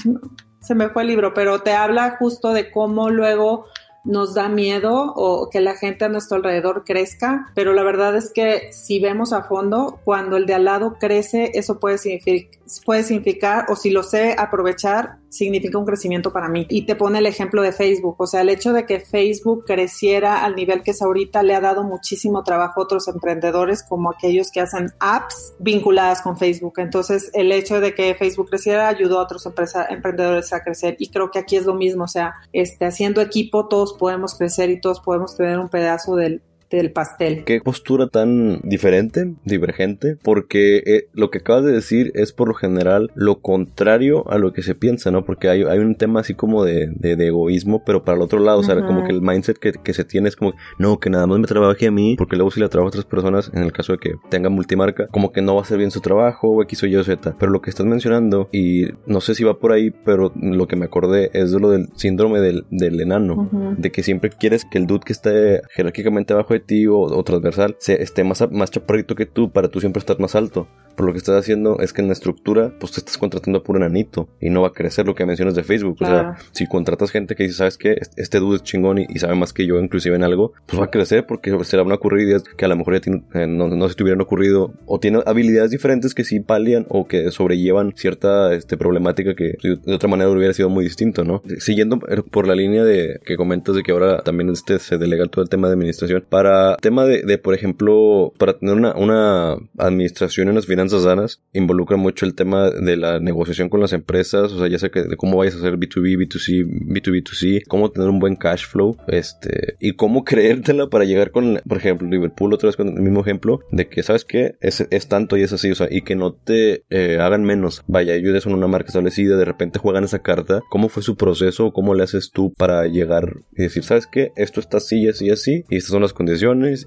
Speaker 2: se me fue el libro, pero te habla justo de cómo luego nos da miedo o que la gente a nuestro alrededor crezca, pero la verdad es que si vemos a fondo, cuando el de al lado crece, eso puede significar, puede significar o si lo sé aprovechar, significa un crecimiento para mí. Y te pone el ejemplo de Facebook, o sea, el hecho de que Facebook creciera al nivel que es ahorita le ha dado muchísimo trabajo a otros emprendedores como aquellos que hacen apps vinculadas con Facebook. Entonces, el hecho de que Facebook creciera ayudó a otros emprendedores a crecer y creo que aquí es lo mismo, o sea, este, haciendo equipo todos podemos crecer y todos podemos tener un pedazo del, del pastel.
Speaker 1: Qué postura tan diferente, divergente, porque eh, lo que acabas de decir es por lo general lo contrario a lo que se piensa, ¿no? Porque hay, hay un tema así como de, de, egoísmo, pero para el otro lado, o sea, como que el mindset que, que, se tiene es como, no, que nada más me trabaje a mí, porque luego si le trabajo a otras personas, en el caso de que tenga multimarca, como que no va a hacer bien su trabajo, o X o Y o Z. Pero lo que estás mencionando, y no sé si va por ahí, pero lo que me acordé es de lo del síndrome del, del enano, de que siempre quieres que el dude que esté jerárquicamente abajo o, transversal se, esté más, más chaparrito que tú para tú siempre estar más alto. Por lo que estás haciendo es que en la estructura, pues te estás contratando a puro enanito y no va a crecer lo que mencionas de Facebook. O sea, si contratas gente que dice, ¿sabes qué? Este dude es chingón y, sabe más que yo, inclusive en algo, pues va a crecer porque se le van a ocurrir ideas que a lo mejor ya eh, no, se te hubieran ocurrido o tiene habilidades diferentes que sí palian o que sobrellevan cierta este, problemática que de otra manera hubiera sido muy distinto, ¿no? Siguiendo por la línea de que comentas de que ahora también este se delega todo el tema de administración para tema de, de por ejemplo, para tener una, una administración en las finanzas sanas involucra mucho el tema de la negociación con las empresas, o sea, ya sea que de cómo vayas a hacer B2B, B2C, B2B2C, cómo tener un buen cash flow, este, y cómo creértela para llegar con, por ejemplo, Liverpool otra vez con el mismo ejemplo, de que, ¿sabes qué? Es, es tanto y es así, o sea, y que no te eh, hagan menos. Vaya, ellos ya son una marca establecida, de repente juegan esa carta, ¿cómo fue su proceso? ¿Cómo le haces tú para llegar y decir, ¿sabes qué? Esto está así, así, así, y estas son las condiciones,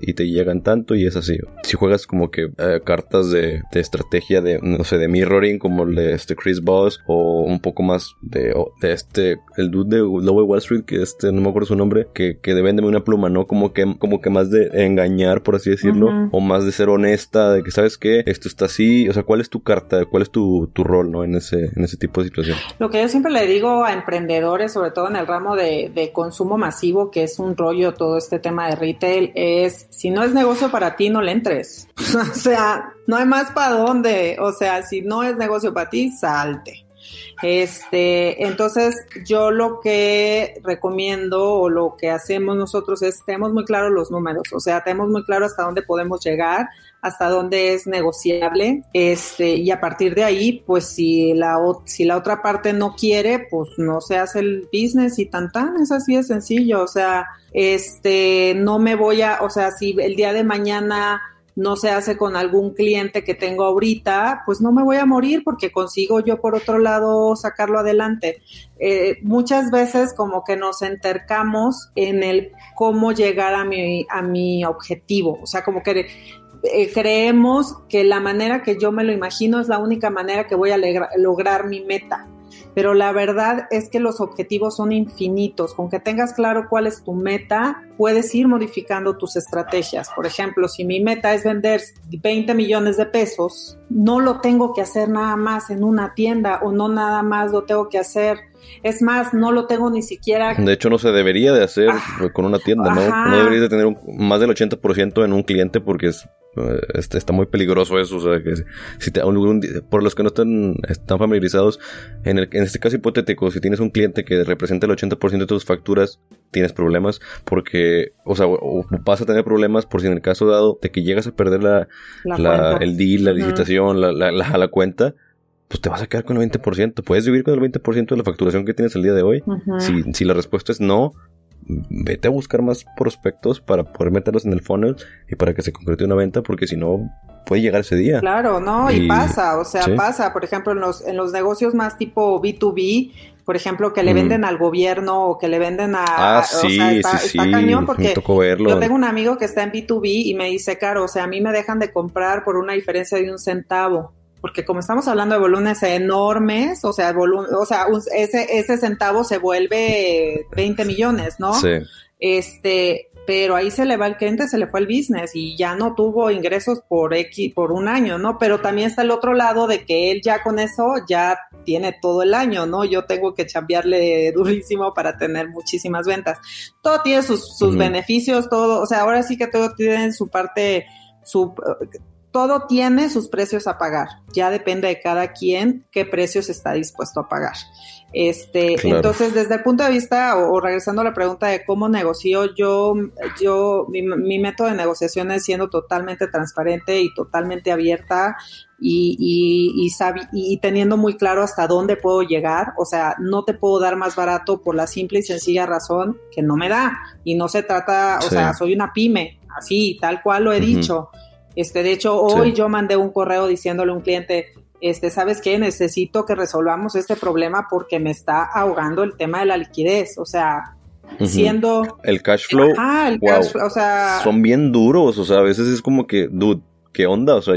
Speaker 1: y te llegan tanto y es así. Si juegas como que eh, cartas de, de estrategia de, no sé, de mirroring como el de este Chris Boss o un poco más de, de este, el dude de Lowe Wall Street, que este, no me acuerdo su nombre, que, que de una pluma, ¿no? Como que, como que más de engañar, por así decirlo, o más de ser honesta, de que sabes que esto está así, o sea, ¿cuál es tu carta? ¿Cuál es tu, tu rol, ¿no? En ese, en ese tipo de situación.
Speaker 2: Lo que yo siempre le digo a emprendedores, sobre todo en el ramo de, de consumo masivo, que es un rollo todo este tema de retail, es si no es negocio para ti, no le entres. o sea, no hay más para dónde. O sea, si no es negocio para ti, salte. Este, entonces yo lo que recomiendo o lo que hacemos nosotros es tenemos muy claros los números, o sea, tenemos muy claro hasta dónde podemos llegar, hasta dónde es negociable, este, y a partir de ahí, pues si la, si la otra parte no quiere, pues no se hace el business y tan tan, es así de sencillo, o sea, este, no me voy a, o sea, si el día de mañana no se hace con algún cliente que tengo ahorita, pues no me voy a morir porque consigo yo por otro lado sacarlo adelante. Eh, muchas veces como que nos entercamos en el cómo llegar a mi, a mi objetivo, o sea, como que eh, creemos que la manera que yo me lo imagino es la única manera que voy a lograr mi meta pero la verdad es que los objetivos son infinitos. Con que tengas claro cuál es tu meta, puedes ir modificando tus estrategias. Por ejemplo, si mi meta es vender 20 millones de pesos, no lo tengo que hacer nada más en una tienda o no nada más lo tengo que hacer es más, no lo tengo ni siquiera.
Speaker 1: De hecho, no se debería de hacer ah, con una tienda, ¿no? No deberías de tener más del 80% en un cliente porque es, eh, este, está muy peligroso eso. O sea, que si te, por los que no están, están familiarizados, en, el, en este caso hipotético, si tienes un cliente que representa el 80% de tus facturas, tienes problemas porque, o sea, vas a tener problemas por si en el caso dado de que llegas a perder la, el deal, la licitación, la, la, la cuenta pues te vas a quedar con el 20%. Puedes vivir con el 20% de la facturación que tienes el día de hoy. si, si, la respuesta es no, vete a buscar más prospectos para poder meterlos en el funnel y para que se concrete una venta, porque si no, puede llegar ese día.
Speaker 2: Claro, no, y, pasa, o sea, pasa, por ejemplo, en los, en los negocios más tipo B2B, por ejemplo, que le venden al gobierno o que le venden a...
Speaker 1: Ah, sí,
Speaker 2: está,
Speaker 1: sí,
Speaker 2: está cañón porque
Speaker 1: verlo.
Speaker 2: yo tengo un amigo que está en B2B y me dice, caro, o sea, a mí me dejan de comprar por una diferencia de un centavo porque como estamos hablando de volúmenes enormes, o sea, o sea, ese, ese centavo se vuelve 20 millones, ¿no?
Speaker 1: Sí.
Speaker 2: Este, pero ahí se le va el cliente, se le fue el business y ya no tuvo ingresos por X, por un año, ¿no? Pero también está el otro lado de que él ya con eso ya tiene todo el año, ¿no? Yo tengo que chambearle durísimo para tener muchísimas ventas. Todo tiene sus, sus beneficios, todo, o sea, ahora sí que todo tiene su parte, su, todo tiene sus precios a pagar. Ya depende de cada quien qué precios está dispuesto a pagar. Este, entonces, desde el punto de vista, o, regresando a la pregunta de cómo negocio, yo, yo, mi, método de negociación es siendo totalmente transparente y totalmente abierta y, y, y, y, teniendo muy claro hasta dónde puedo llegar. O sea, no te puedo dar más barato por la simple y sencilla razón que no me da. Y no se trata, o sea, soy una pyme, así, tal cual lo he dicho. Este, de hecho, hoy yo mandé un correo diciéndole a un cliente, este, ¿sabes qué? Necesito que resolvamos este problema porque me está ahogando el tema de la liquidez. O sea, siendo...
Speaker 1: El cash flow. Ah, el cash flow, o sea... Son bien duros, o sea, a veces es como que, dude, ¿qué onda? O sea,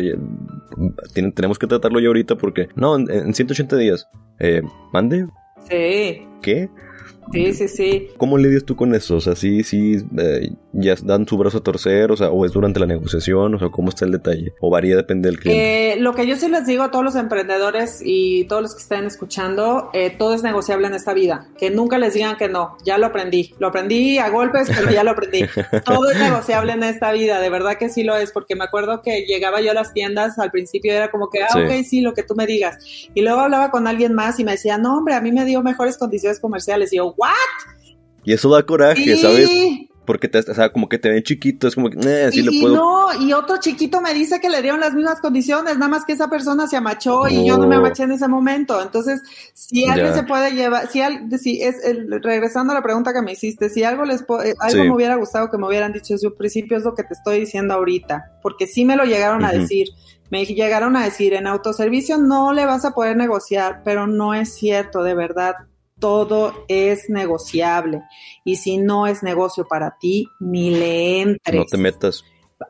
Speaker 1: tenemos que tratarlo ya ahorita porque... No, en, 180 días. Eh, ¿Mande?
Speaker 2: Sí.
Speaker 1: ¿Qué?
Speaker 2: Sí, sí, sí.
Speaker 1: ¿Cómo lidias tú con eso? O sea, sí, sí, eh, ya dan su brazo a torcer, o sea, o es durante la negociación, o sea, ¿cómo está el detalle? O varía, depende del cliente.
Speaker 2: Eh, lo que yo sí les digo a todos los emprendedores y todos los que estén escuchando, eh, todo es negociable en esta vida. Que nunca les digan que no. Ya lo aprendí. Lo aprendí a golpes, pero ya lo aprendí. todo es negociable en esta vida, de verdad que sí lo es, porque me acuerdo que llegaba yo a las tiendas al principio era como que, ah, ok, sí, lo que tú me digas. Y luego hablaba con alguien más y me decía, no, hombre, a mí me dio mejores condiciones comerciales. Y yo, ¿what?
Speaker 1: Y eso da coraje, ¿sabes? Porque te, o sea, como que te ven chiquito, es como que, eh, sí
Speaker 2: y,
Speaker 1: lo puedo.
Speaker 2: no, y otro chiquito me dice que le dieron las mismas condiciones, nada más que esa persona se amachó y yo no me amaché en ese momento. Entonces, si alguien se puede llevar, si, si es, el, regresando a la pregunta que me hiciste, si algo les eh, algo me hubiera gustado que me hubieran dicho desde un principio es lo que te estoy diciendo ahorita, porque sí me lo llegaron a decir. Me llegaron a decir, en autoservicio no le vas a poder negociar, pero no es cierto, de verdad todo es negociable. Y si no es negocio para ti, ni le entres.
Speaker 1: No te metas.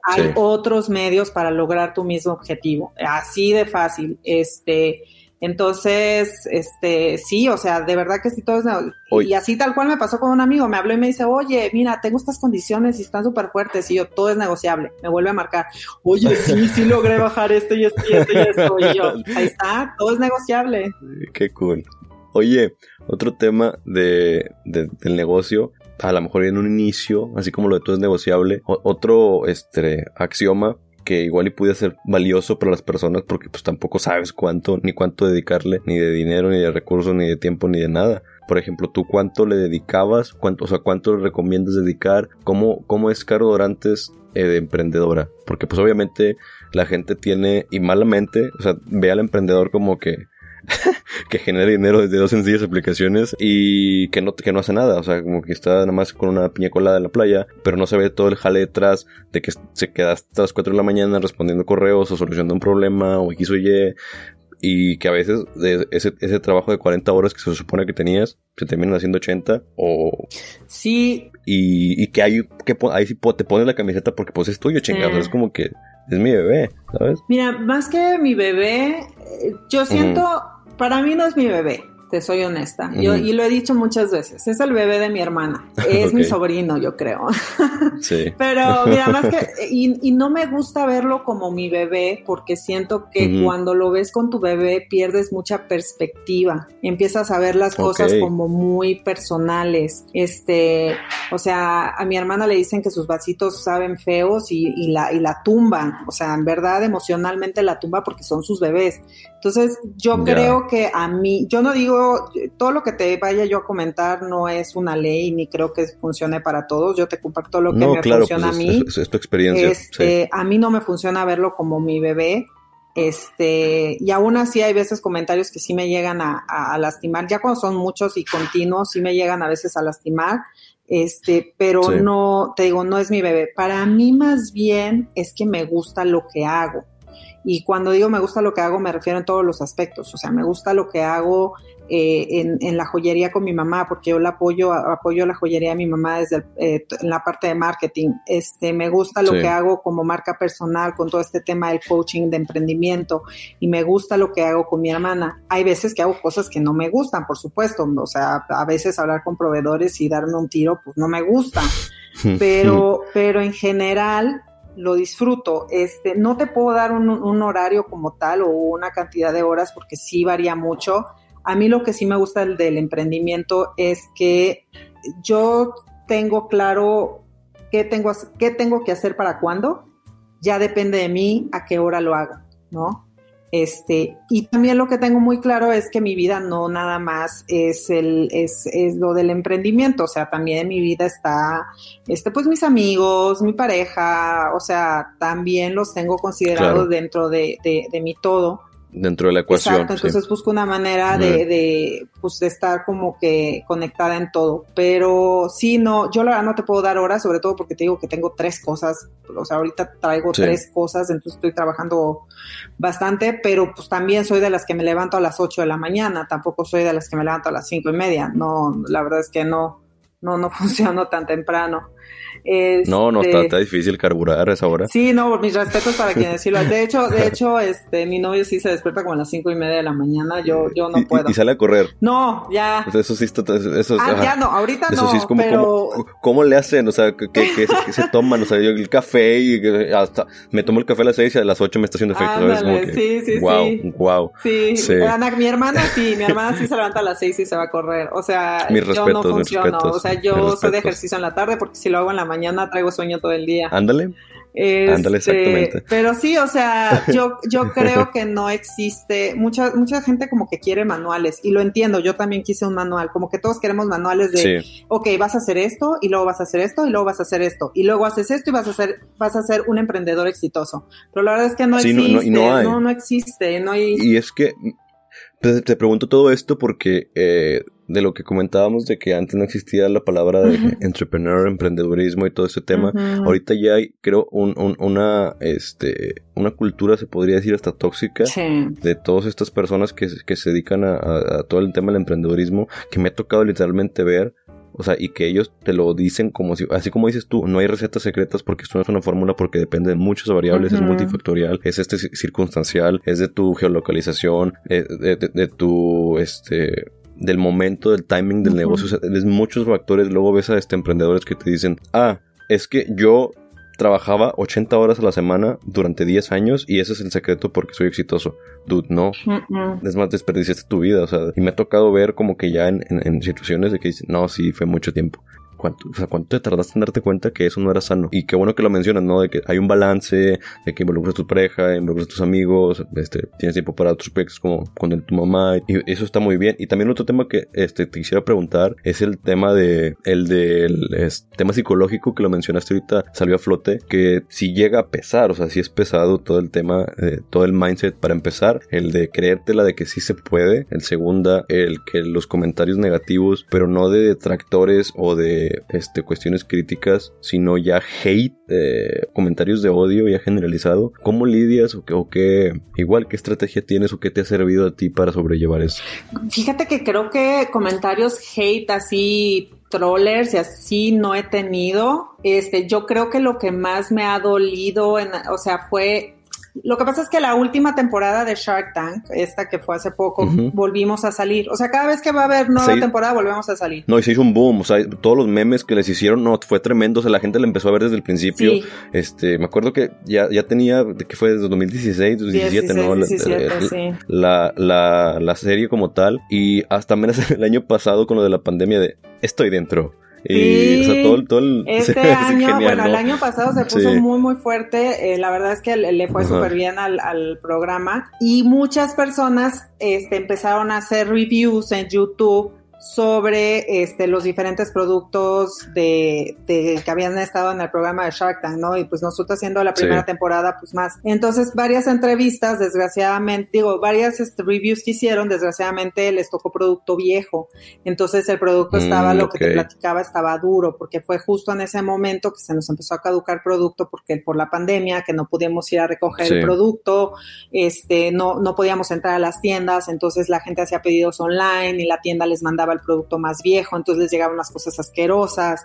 Speaker 2: Hay otros medios para lograr tu mismo objetivo. Así de fácil. Este, entonces, este, sí, o sea, de verdad que sí todo es Y así tal cual me pasó con un amigo, me habló y me dice, oye, mira, tengo estas condiciones y están súper fuertes, y yo, todo es negociable, me vuelve a marcar, oye, sí, sí logré bajar esto y esto y esto y esto, y yo, ahí está, todo es negociable.
Speaker 1: Qué cool. Oye, otro tema de, del negocio, a lo mejor en un inicio, así como lo de todo es negociable, otro este, axioma que igual y puede ser valioso para las personas porque pues tampoco sabes cuánto, ni cuánto dedicarle, ni de dinero, ni de recursos, ni de tiempo, ni de nada. Por ejemplo, tú cuánto le dedicabas, cuánto, o sea, cuánto le recomiendas dedicar, cómo, cómo es Caro Dorantes eh, de emprendedora. Porque pues obviamente la gente tiene, y malamente, o sea, ve al emprendedor como que que genera dinero desde dos sencillas aplicaciones y que no, que no hace nada. O sea, como que está nada más con una piña colada en la playa, pero no se ve todo el jale detrás de que se queda hasta las 4 de la mañana respondiendo correos o solucionando un problema o X o Y. Y que a veces ese, ese trabajo de 40 horas que se supone que tenías se terminan haciendo 80 o...
Speaker 2: Sí.
Speaker 1: Y, que hay que ahí sí te pones la camiseta porque pues es tuyo, chingado. Es como que es mi bebé, ¿sabes?
Speaker 2: Mira, más que mi bebé, eh, yo siento para mí no es mi bebé, te soy honesta. Yo, y lo he dicho muchas veces, es el bebé de mi hermana, es mi sobrino, yo creo. sí. Pero mira, más que, y, no me gusta verlo como mi bebé porque siento que cuando lo ves con tu bebé pierdes mucha perspectiva, empiezas a ver las cosas como muy personales. Este, o sea, a mi hermana le dicen que sus vasitos saben feos y, la, y la tumban, o sea, en verdad emocionalmente la tumba porque son sus bebés. Entonces, yo creo que a mí, yo no digo, todo lo que te vaya yo a comentar no es una ley ni creo que funcione para todos. Yo te comparto lo que me funciona
Speaker 1: pues
Speaker 2: a mí.
Speaker 1: Es, tu experiencia.
Speaker 2: Este, a mí no me funciona verlo como mi bebé. Este, y aún así hay veces comentarios que sí me llegan a, lastimar. Ya cuando son muchos y continuos, sí me llegan a veces a lastimar. Este, pero no, te digo, no es mi bebé. Para mí más bien es que me gusta lo que hago. Y cuando digo me gusta lo que hago, me refiero en todos los aspectos. O sea, me gusta lo que hago eh, en, en, la joyería con mi mamá, porque yo la apoyo, apoyo la joyería de mi mamá desde eh, en la parte de marketing. Este, me gusta lo que hago como marca personal con todo este tema del coaching de emprendimiento y me gusta lo que hago con mi hermana. Hay veces que hago cosas que no me gustan, por supuesto. O sea, a veces hablar con proveedores y darme un tiro, pues no me gusta. Pero, pero en general, lo disfruto. Este, no te puedo dar un, horario como tal o una cantidad de horas porque sí varía mucho. A mí lo que sí me gusta del, del emprendimiento es que yo tengo claro qué tengo, qué tengo que hacer para cuándo. Ya depende de mí a qué hora lo hago, ¿no? Este, y también lo que tengo muy claro es que mi vida no nada más es el, es, es lo del emprendimiento, o sea, también en mi vida está, este, pues mis amigos, mi pareja, o sea, también los tengo considerados claro. dentro de, de, de mi todo
Speaker 1: dentro de la ecuación.
Speaker 2: Exacto, entonces
Speaker 1: sí.
Speaker 2: busco una manera de, de, pues, de estar como que conectada en todo. Pero sí, no, yo la verdad no te puedo dar horas, sobre todo porque te digo que tengo tres cosas, o sea, ahorita traigo sí. tres cosas, entonces estoy trabajando bastante, pero pues también soy de las que me levanto a las 8 de la mañana, tampoco soy de las que me levanto a las cinco y media, no, la verdad es que no, no, no funciono tan temprano.
Speaker 1: Este, no, no, está, está, difícil carburar a esa hora.
Speaker 2: Sí, no, mis respetos para quien decirlo. De hecho, de hecho, este, mi novio sí se despierta como a las cinco y media de la mañana. Yo, yo no puedo.
Speaker 1: Y, sale a correr.
Speaker 2: No, ya.
Speaker 1: Pues eso sí está, eso,
Speaker 2: ah, ajá. ya no, ahorita
Speaker 1: eso
Speaker 2: no.
Speaker 1: Sí es como,
Speaker 2: pero...
Speaker 1: ¿cómo, ¿cómo, le hacen? O sea, ¿qué, qué, qué, se toman? O sea, yo el café y hasta me tomo el café a las seis y a las ocho me está haciendo efecto.
Speaker 2: Ándale,
Speaker 1: ¿sabes? Como que,
Speaker 2: sí, sí,
Speaker 1: wow,
Speaker 2: sí.
Speaker 1: Wow.
Speaker 2: Sí, sí. Ana, mi hermana sí, mi hermana sí se levanta a las seis y se va a correr. O sea,
Speaker 1: mis
Speaker 2: yo
Speaker 1: respetos,
Speaker 2: no funciono.
Speaker 1: Respetos,
Speaker 2: o sea, yo soy de ejercicio en la tarde porque si lo hago en la mañana traigo sueño todo el día.
Speaker 1: Ándale.
Speaker 2: Este,
Speaker 1: Ándale, exactamente.
Speaker 2: Pero sí, o sea, yo, yo creo que no existe, mucha, mucha gente como que quiere manuales, y lo entiendo, yo también quise un manual, como que todos queremos manuales de, sí. ok, vas a hacer esto, y luego vas a hacer esto, y luego vas a hacer esto, y luego haces esto, y vas a ser, vas a ser un emprendedor exitoso. Pero la verdad es que no
Speaker 1: sí,
Speaker 2: existe,
Speaker 1: no, no, hay.
Speaker 2: no, no existe, no hay...
Speaker 1: Y es que, te, te pregunto todo esto porque, eh, de lo que comentábamos de que antes no existía la palabra de uh -huh. entrepreneur, emprendedurismo y todo ese tema. Uh -huh. Ahorita ya hay, creo, un, un, una, este, una cultura, se podría decir, hasta tóxica
Speaker 2: sí.
Speaker 1: de todas estas personas que, que se dedican a, a, a, todo el tema del emprendedurismo, que me ha tocado literalmente ver. O sea, y que ellos te lo dicen como si, así como dices tú, no hay recetas secretas porque esto no es una fórmula porque depende de muchas variables, uh -huh. es multifactorial, es este circunstancial, es de tu geolocalización, es de, de, de tu, este, del momento, del timing del uh -huh. negocio. O sea, es muchos factores. Luego ves a este emprendedores que te dicen, ah, es que yo trabajaba 80 horas a la semana durante 10 años y ese es el secreto porque soy exitoso. Dude, no. Uh -uh. Es más, desperdiciaste tu vida. O sea, y me ha tocado ver como que ya en, en, en situaciones de que dicen, no, sí, fue mucho tiempo. ¿Cuánto, o sea, ¿cuánto te tardaste en darte cuenta que eso no era sano? Y qué bueno que lo mencionas, ¿no? De que hay un balance, de que involucras a tu pareja, involucras a tus amigos, este, tienes tiempo para otros proyectos como con tu mamá, y eso está muy bien. Y también otro tema que este, te quisiera preguntar es el tema de, el del tema psicológico que lo mencionaste ahorita, salió a flote, que si llega a pesar, o sea, si es pesado todo el tema, eh, todo el mindset para empezar, el de creértela de que sí se puede, el segunda, el que los comentarios negativos, pero no de detractores o de este, cuestiones críticas, sino ya hate, eh, comentarios de odio ya generalizado. ¿Cómo lidias o qué, igual, qué estrategia tienes o qué te ha servido a ti para sobrellevar eso?
Speaker 2: Fíjate que creo que comentarios hate así trollers y así no he tenido. Este, yo creo que lo que más me ha dolido, o sea, fue lo que pasa es que la última temporada de Shark Tank, esta que fue hace poco, uh -huh. volvimos a salir. O sea, cada vez que va a haber nueva temporada, volvemos a salir.
Speaker 1: No, y se hizo un boom. O sea, todos los memes que les hicieron, no, fue tremendo. O sea, la gente la empezó a ver desde el principio. Sí. Este, me acuerdo que ya, ya tenía, que fue desde 2016, 2017, 16, ¿no?
Speaker 2: 17, la,
Speaker 1: sí. la, la, la, serie como tal. Y hasta menos el año pasado con lo de la pandemia de Estoy dentro. Y,
Speaker 2: sí,
Speaker 1: o sea, todo, todo el,
Speaker 2: este año, genial, bueno, ¿no? el año pasado se puso sí. muy, muy fuerte. Eh, la verdad es que le, le fue súper bien al, al, programa y muchas personas este, empezaron a hacer reviews en YouTube sobre este, los diferentes productos de, que habían estado en el programa de Shark Tank, ¿no? Y pues nosotros haciendo la primera temporada, pues más. Entonces, varias entrevistas, desgraciadamente, digo, varias este, reviews que hicieron, desgraciadamente les tocó producto viejo. Entonces, el producto estaba, mm, lo que te platicaba, estaba duro, porque fue justo en ese momento que se nos empezó a caducar producto porque por la pandemia, que no pudimos ir a recoger el producto, este, no, no podíamos entrar a las tiendas, entonces la gente hacía pedidos online y la tienda les mandaba el producto más viejo, entonces les llegaban unas cosas asquerosas.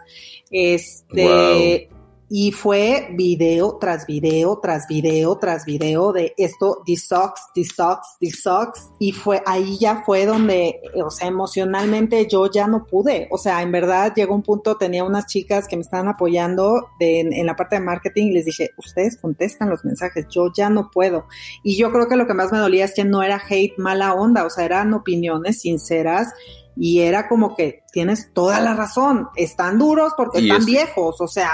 Speaker 2: Este, y fue video tras video, tras video, tras video de esto, this sucks, this sucks, this sucks. Y fue, ahí ya fue donde, o sea, emocionalmente yo ya no pude. O sea, en verdad llegó un punto, tenía unas chicas que me estaban apoyando en, la parte de marketing y les dije, ustedes contestan los mensajes, yo ya no puedo. Y yo creo que lo que más me dolía es que no era hate, mala onda, o sea, eran opiniones sinceras y era como que tienes toda la razón, están duros porque están viejos, o sea,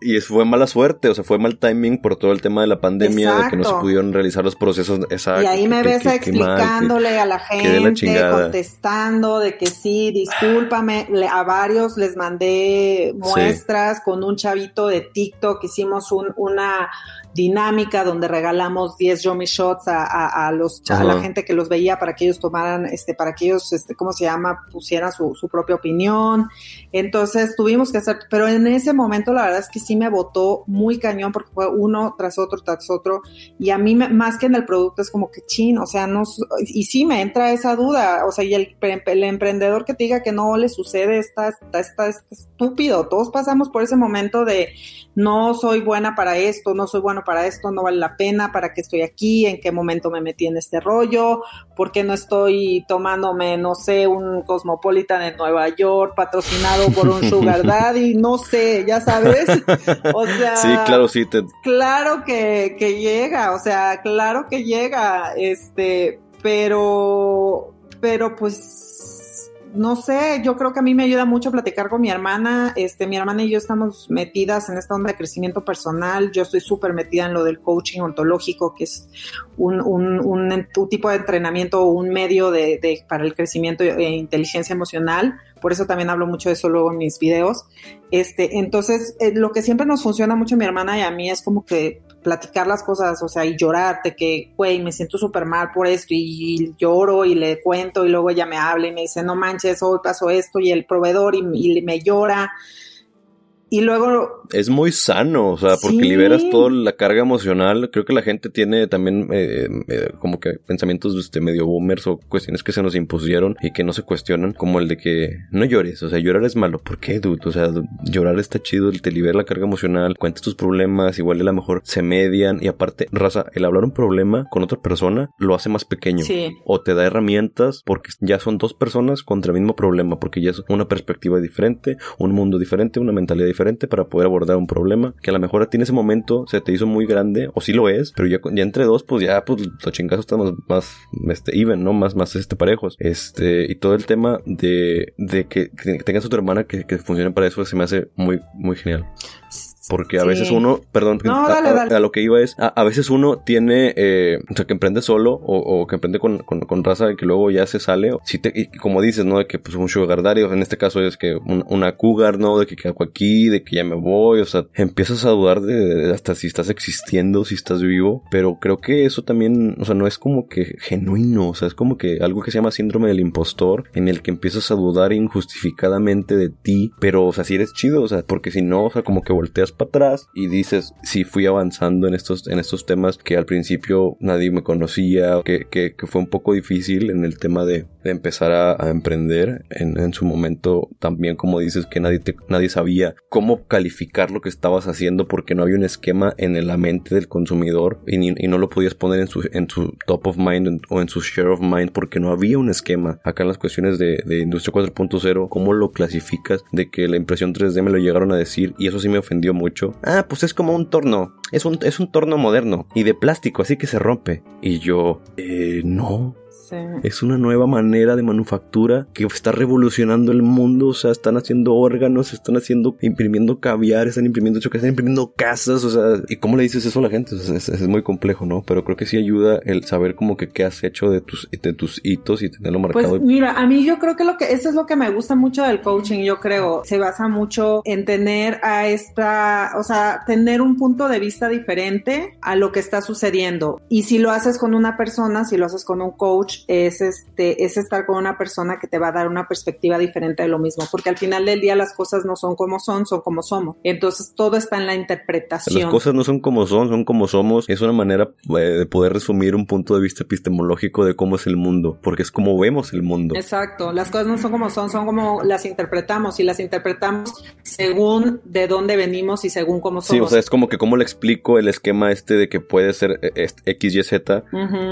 Speaker 1: y fue mala suerte, o sea, fue mal timing por todo el tema de la pandemia, de que no se pudieron realizar los procesos
Speaker 2: exactos. Y ahí me ves explicándole a la gente, contestando de que sí, discúlpame. A varios les mandé muestras con un chavito de TikTok, hicimos un, una dinámica donde regalamos 10 Yomi Shots a, los, a la gente que los veía para que ellos tomaran, este, para que ellos, este, ¿cómo se llama?, pusieran su, su propia opinión. Entonces tuvimos que hacer, pero en ese momento la verdad es que sí me votó muy cañón porque fue uno tras otro, tras otro. Y a mí, más que en el producto, es como que chin, o sea, no, y sí me entra esa duda, o sea, y el, el emprendedor que te diga que no le sucede está, está, está, está estúpido. Todos pasamos por ese momento de no soy buena para esto, no soy bueno para esto, no vale la pena, para qué estoy aquí, en qué momento me metí en este rollo, por qué no estoy tomándome, no sé, un Cosmopolitan en Nueva York patrocinado por un Sugar Daddy, no sé, ya sabes. O sea,
Speaker 1: sí, claro, sí.
Speaker 2: Claro que, que llega, o sea, claro que llega, este, pero, pero pues no sé, yo creo que a mí me ayuda mucho platicar con mi hermana. Este, mi hermana y yo estamos metidas en esta onda de crecimiento personal. Yo estoy súper metida en lo del coaching ontológico, que es un, un, tipo de entrenamiento, un medio de, para el crecimiento e inteligencia emocional. Por eso también hablo mucho de eso luego en mis videos. Este, entonces, eh, lo que siempre nos funciona mucho a mi hermana y a mí es como que platicar las cosas, o sea, y llorarte, que, güey, me siento súper mal por esto, y, lloro y le cuento, y luego ella me habla y me dice, no manches, hoy pasó esto, y el proveedor, y, y me llora, y luego...
Speaker 1: Es muy sano, o sea, porque liberas toda la carga emocional. Creo que la gente tiene también eh, eh, como que pensamientos este, medio boomers o cuestiones que se nos impusieron y que no se cuestionan, como el de que no llores, o sea, llorar es malo. ¿Por qué, dude? O sea, llorar está chido, te libera la carga emocional, cuentas tus problemas, igual a lo mejor se median y aparte, raza, el hablar un problema con otra persona lo hace más pequeño. Sí. O te da herramientas porque ya son dos personas contra el mismo problema, porque ya es una perspectiva diferente, un mundo diferente, una mentalidad diferente diferente para poder abordar un problema que a lo mejor a ti en ese momento se te hizo muy grande, o sí lo es, pero ya, ya entre dos, pues ya, pues los chingazos estamos más, este, even, ¿no? Más, más, este, parejos. Este, y todo el tema de, de que, tengas a tu hermana que, que funcione para eso se me hace muy, muy genial. Porque a veces uno, perdón, a, lo que iba es, a, veces uno tiene, eh, o sea, que emprende solo o, que emprende con, con, raza y que luego ya se sale. Si te, y como dices, ¿no? De que pues un sugar daddy, en este caso es que una cougar, ¿no? De que quedo aquí, de que ya me voy, o sea, empiezas a dudar de, hasta si estás existiendo, si estás vivo, pero creo que eso también, o sea, no es como que genuino, o sea, es como que algo que se llama síndrome del impostor, en el que empiezas a dudar injustificadamente de ti, pero, o sea, si eres chido, o sea, porque si no, o sea, como que volteas para atrás y dices, si fui avanzando en estos, en estos temas que al principio nadie me conocía, que, que, fue un poco difícil en el tema de, empezar a, emprender en, en, su momento también como dices que nadie, te, nadie sabía cómo calificar lo que estabas haciendo porque no había un esquema en la mente del consumidor y, y no lo podías poner en su, en su top of mind o en su share of mind porque no había un esquema. Acá en las cuestiones de, de industria 4.0, ¿cómo lo clasificas? De que la impresión 3D me lo llegaron a decir y eso sí me ofendió mucho Ah, pues es como un torno. es un, es un torno moderno y de plástico, así que se rompe. Y yo, eh, no. Es una nueva manera de manufactura que está revolucionando el mundo. O sea, están haciendo órganos, están haciendo, imprimiendo caviar, están imprimiendo chocolate, están imprimiendo casas. O sea, ¿y cómo le dices eso a la gente? es, muy complejo, ¿no? Pero creo que sí ayuda el saber como que qué has hecho de tus, de tus hitos y tenerlo marcado.
Speaker 2: Pues mira, a mí yo creo que lo que, eso es lo que me gusta mucho del coaching. Yo creo, se basa mucho en tener a esta, o sea, tener un punto de vista diferente a lo que está sucediendo. Y si lo haces con una persona, si lo haces con un coach, es, este, es estar con una persona que te va a dar una perspectiva diferente de lo mismo, porque al final del día las cosas no son como son, son como somos. Entonces todo está en la interpretación.
Speaker 1: Las cosas no son como son, son como somos. Es una manera eh, de poder resumir un punto de vista epistemológico de cómo es el mundo, porque es como vemos el mundo.
Speaker 2: Exacto, las cosas no son como son, son como las interpretamos y las interpretamos según de dónde venimos y según cómo somos.
Speaker 1: Sí, o sea, es como que cómo le explico el esquema este de que puede ser eh, X, Y, Z,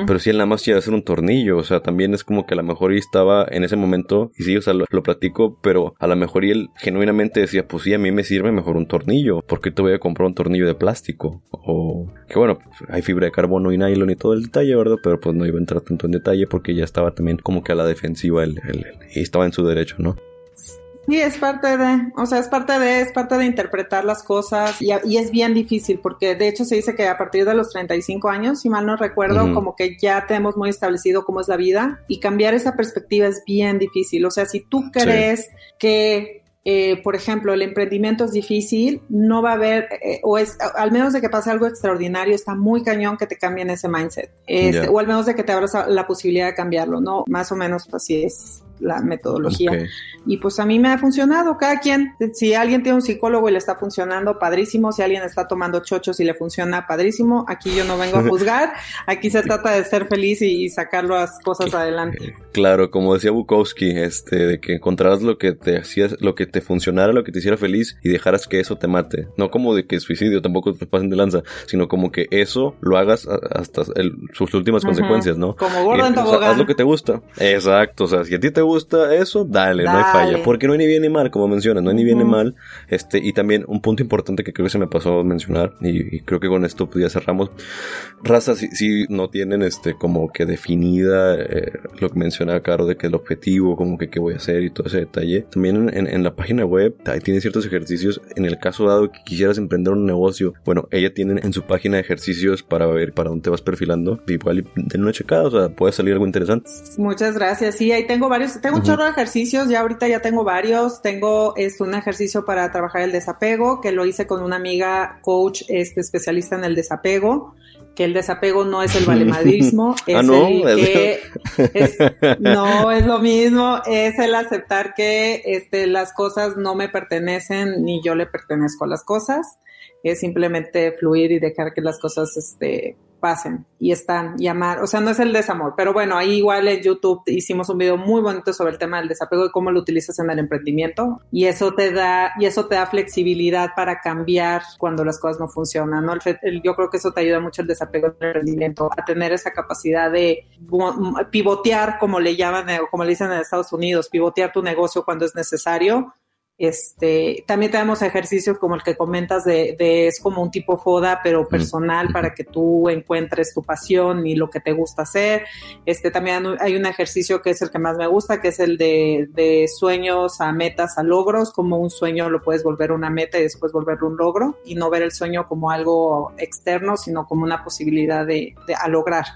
Speaker 1: pero si él nada más quiere hacer un tornillo o sea, también es como que a lo mejor y estaba en ese momento, y sí, o sea, lo, platico, pero a lo mejor y él genuinamente decía, pues sí, a mí me sirve mejor un tornillo, porque te voy a comprar un tornillo de plástico? O que bueno, pues, hay fibra de carbono y nylon y todo el detalle, ¿verdad? Pero pues no iba a entrar tanto en detalle porque ya estaba también como que a la defensiva el, y estaba en su derecho, ¿no?
Speaker 2: Sí, es parte de, o sea, es parte de, es parte de interpretar las cosas y, y, es bien difícil porque de hecho se dice que a partir de los 35 años, si mal no recuerdo, como que ya tenemos muy establecido cómo es la vida y cambiar esa perspectiva es bien difícil. O sea, si tú crees que eh, por ejemplo, el emprendimiento es difícil, no va a haber, eh, o es, al menos de que pase algo extraordinario, está muy cañón que te cambien ese mindset, este, o al menos de que te abras la posibilidad de cambiarlo, ¿no? Más o menos así es la metodología. Y pues a mí me ha funcionado, cada quien, si alguien tiene un psicólogo y le está funcionando, padrísimo, si alguien está tomando chochos y le funciona, padrísimo, aquí yo no vengo a juzgar, aquí se trata de ser feliz y, sacar las cosas adelante.
Speaker 1: Claro, como decía Bukowski, este, de que encontraras lo que te hacía, lo que te funcionara, lo que te hiciera feliz y dejaras que eso te mate. No como de que suicidio tampoco te pasen de lanza, sino como que eso lo hagas hasta sus últimas consecuencias, ¿no?
Speaker 2: Como gordo en haz
Speaker 1: lo que te gusta. Exacto, o sea, si a ti te gusta eso, dale, no hay falla. Porque no hay ni bien ni mal, como mencionas, no hay ni bien ni mal. Este, y también un punto importante que creo que se me pasó a mencionar, y, creo que con esto pues ya cerramos. Razas si, no tienen este como que definida eh, lo que mencionaba Caro de que el objetivo, como que qué voy a hacer y todo ese detalle. También en, la página web ahí tiene ciertos ejercicios. En el caso dado que quisieras emprender un negocio, bueno, ella tiene en su página ejercicios para ver para dónde te vas perfilando. Igual den una checada, o sea, puede salir algo interesante.
Speaker 2: Muchas gracias. Sí, ahí tengo varios tengo un chorro de ejercicios, ya ahorita ya tengo varios. Tengo este, un ejercicio para trabajar el desapego, que lo hice con una amiga coach este, especialista en el desapego que el desapego no es el valemadrismo, es
Speaker 1: ah, no,
Speaker 2: el que no es lo mismo, es el aceptar que este, las cosas no me pertenecen ni yo le pertenezco a las cosas, es simplemente fluir y dejar que las cosas este, pasen y están y o sea, no es el desamor, pero bueno, ahí igual en YouTube hicimos un video muy bonito sobre el tema del desapego y cómo lo utilizas en el emprendimiento y eso te da y eso te da flexibilidad para cambiar cuando las cosas no funcionan, ¿no? yo creo que eso te ayuda mucho el desapego en el emprendimiento, a tener esa capacidad de pivotear, como le llaman o como le dicen en Estados Unidos, pivotear tu negocio cuando es necesario este, también tenemos ejercicios como el que comentas de, es como un tipo FODA, pero personal para que tú encuentres tu pasión y lo que te gusta hacer. Este, también hay un ejercicio que es el que más me gusta, que es el de, de sueños a metas, a logros, como un sueño lo puedes volver una meta y después volverlo un logro y no ver el sueño como algo externo, sino como una posibilidad de, de a lograr.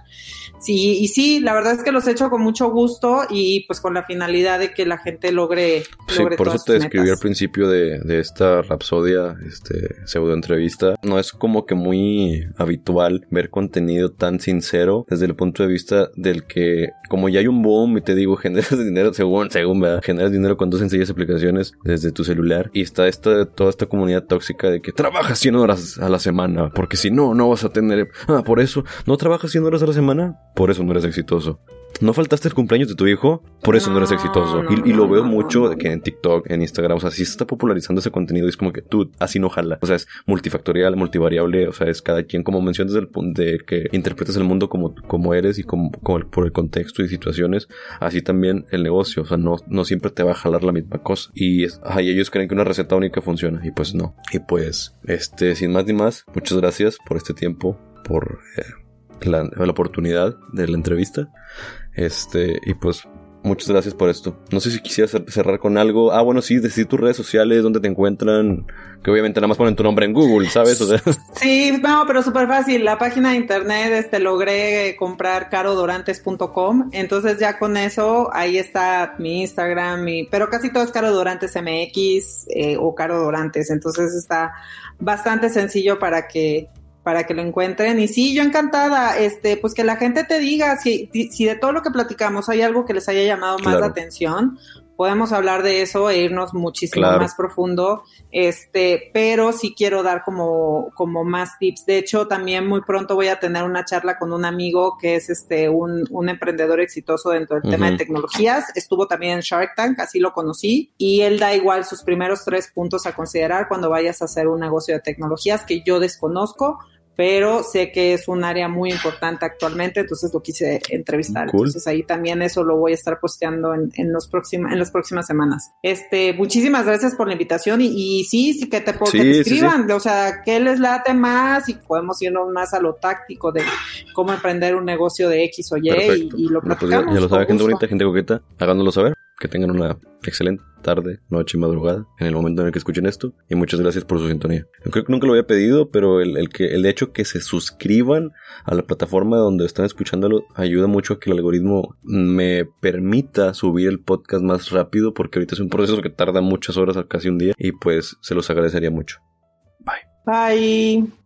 Speaker 2: Sí, y sí, la verdad es que los he hecho con mucho gusto y pues con la finalidad de que la gente logre,
Speaker 1: sí, por eso te al principio de, de, esta rapsodia, este pseudo entrevista. No es como que muy habitual ver contenido tan sincero desde el punto de vista del que, como ya hay un boom y te digo, generas dinero, según, según, ¿verdad? Generas dinero con dos sencillas aplicaciones desde tu celular y está esta, toda esta comunidad tóxica de que trabajas 100 horas a la semana, porque si no, no vas a tener, ah, por eso, no trabajas 100 horas a la semana por eso no eres exitoso. No faltaste el cumpleaños de tu hijo, por eso no, eres exitoso. y, lo veo mucho de que en TikTok, en Instagram, o sea, si se está popularizando ese contenido, es como que tú, así no jala. O sea, es multifactorial, multivariable, o sea, es cada quien, como mencionas del punto de que interpretas el mundo como, como eres y como, por el contexto y situaciones, así también el negocio, o sea, no, no siempre te va a jalar la misma cosa. Y, ellos creen que una receta única funciona, y pues no. Y pues, este, sin más ni más, muchas gracias por este tiempo, por... Eh, la, la, oportunidad de la entrevista. Este, y pues muchas gracias por esto. No sé si quisieras cerrar con algo. Ah, bueno, sí, decir tus redes sociales, dónde te encuentran, que obviamente nada más ponen tu nombre en Google, ¿sabes?
Speaker 2: Sí, no, pero súper fácil. La página de internet, este, logré comprar carodorantes.com. Entonces ya con eso, ahí está mi Instagram, mi, pero casi todo es Caro Dorantes MX eh, o Caro Dorantes. Entonces está bastante sencillo para que para que lo encuentren. Y sí, yo encantada, este, pues que la gente te diga si, si de todo lo que platicamos hay algo que les haya llamado más la atención, podemos hablar de eso e irnos muchísimo más profundo, este, pero sí quiero dar como, como más tips. De hecho, también muy pronto voy a tener una charla con un amigo que es este, un, un emprendedor exitoso dentro del tema de tecnologías. Estuvo también en Shark Tank, así lo conocí, y él da igual sus primeros tres puntos a considerar cuando vayas a hacer un negocio de tecnologías que yo desconozco pero sé que es un área muy importante actualmente, entonces lo quise entrevistar. Entonces ahí también eso lo voy a estar posteando en, en, los próxima, en las próximas semanas. Este, muchísimas gracias por la invitación y, sí, sí que te, que escriban, o sea, qué les late más y podemos irnos más a lo táctico de cómo emprender un negocio de X o Y y, lo pues platicamos.
Speaker 1: ya lo sabe gente bonita, gente coqueta, háganoslo saber. Que tengan una excelente tarde, noche madrugada en el momento en el que escuchen esto. Y muchas gracias por su sintonía. creo que nunca lo había pedido, pero el, que, el hecho que se suscriban a la plataforma donde están escuchándolo ayuda mucho a que el algoritmo me permita subir el podcast más rápido, porque ahorita es un proceso que tarda muchas horas, casi un día, y pues se los agradecería mucho. Bye.
Speaker 2: Bye.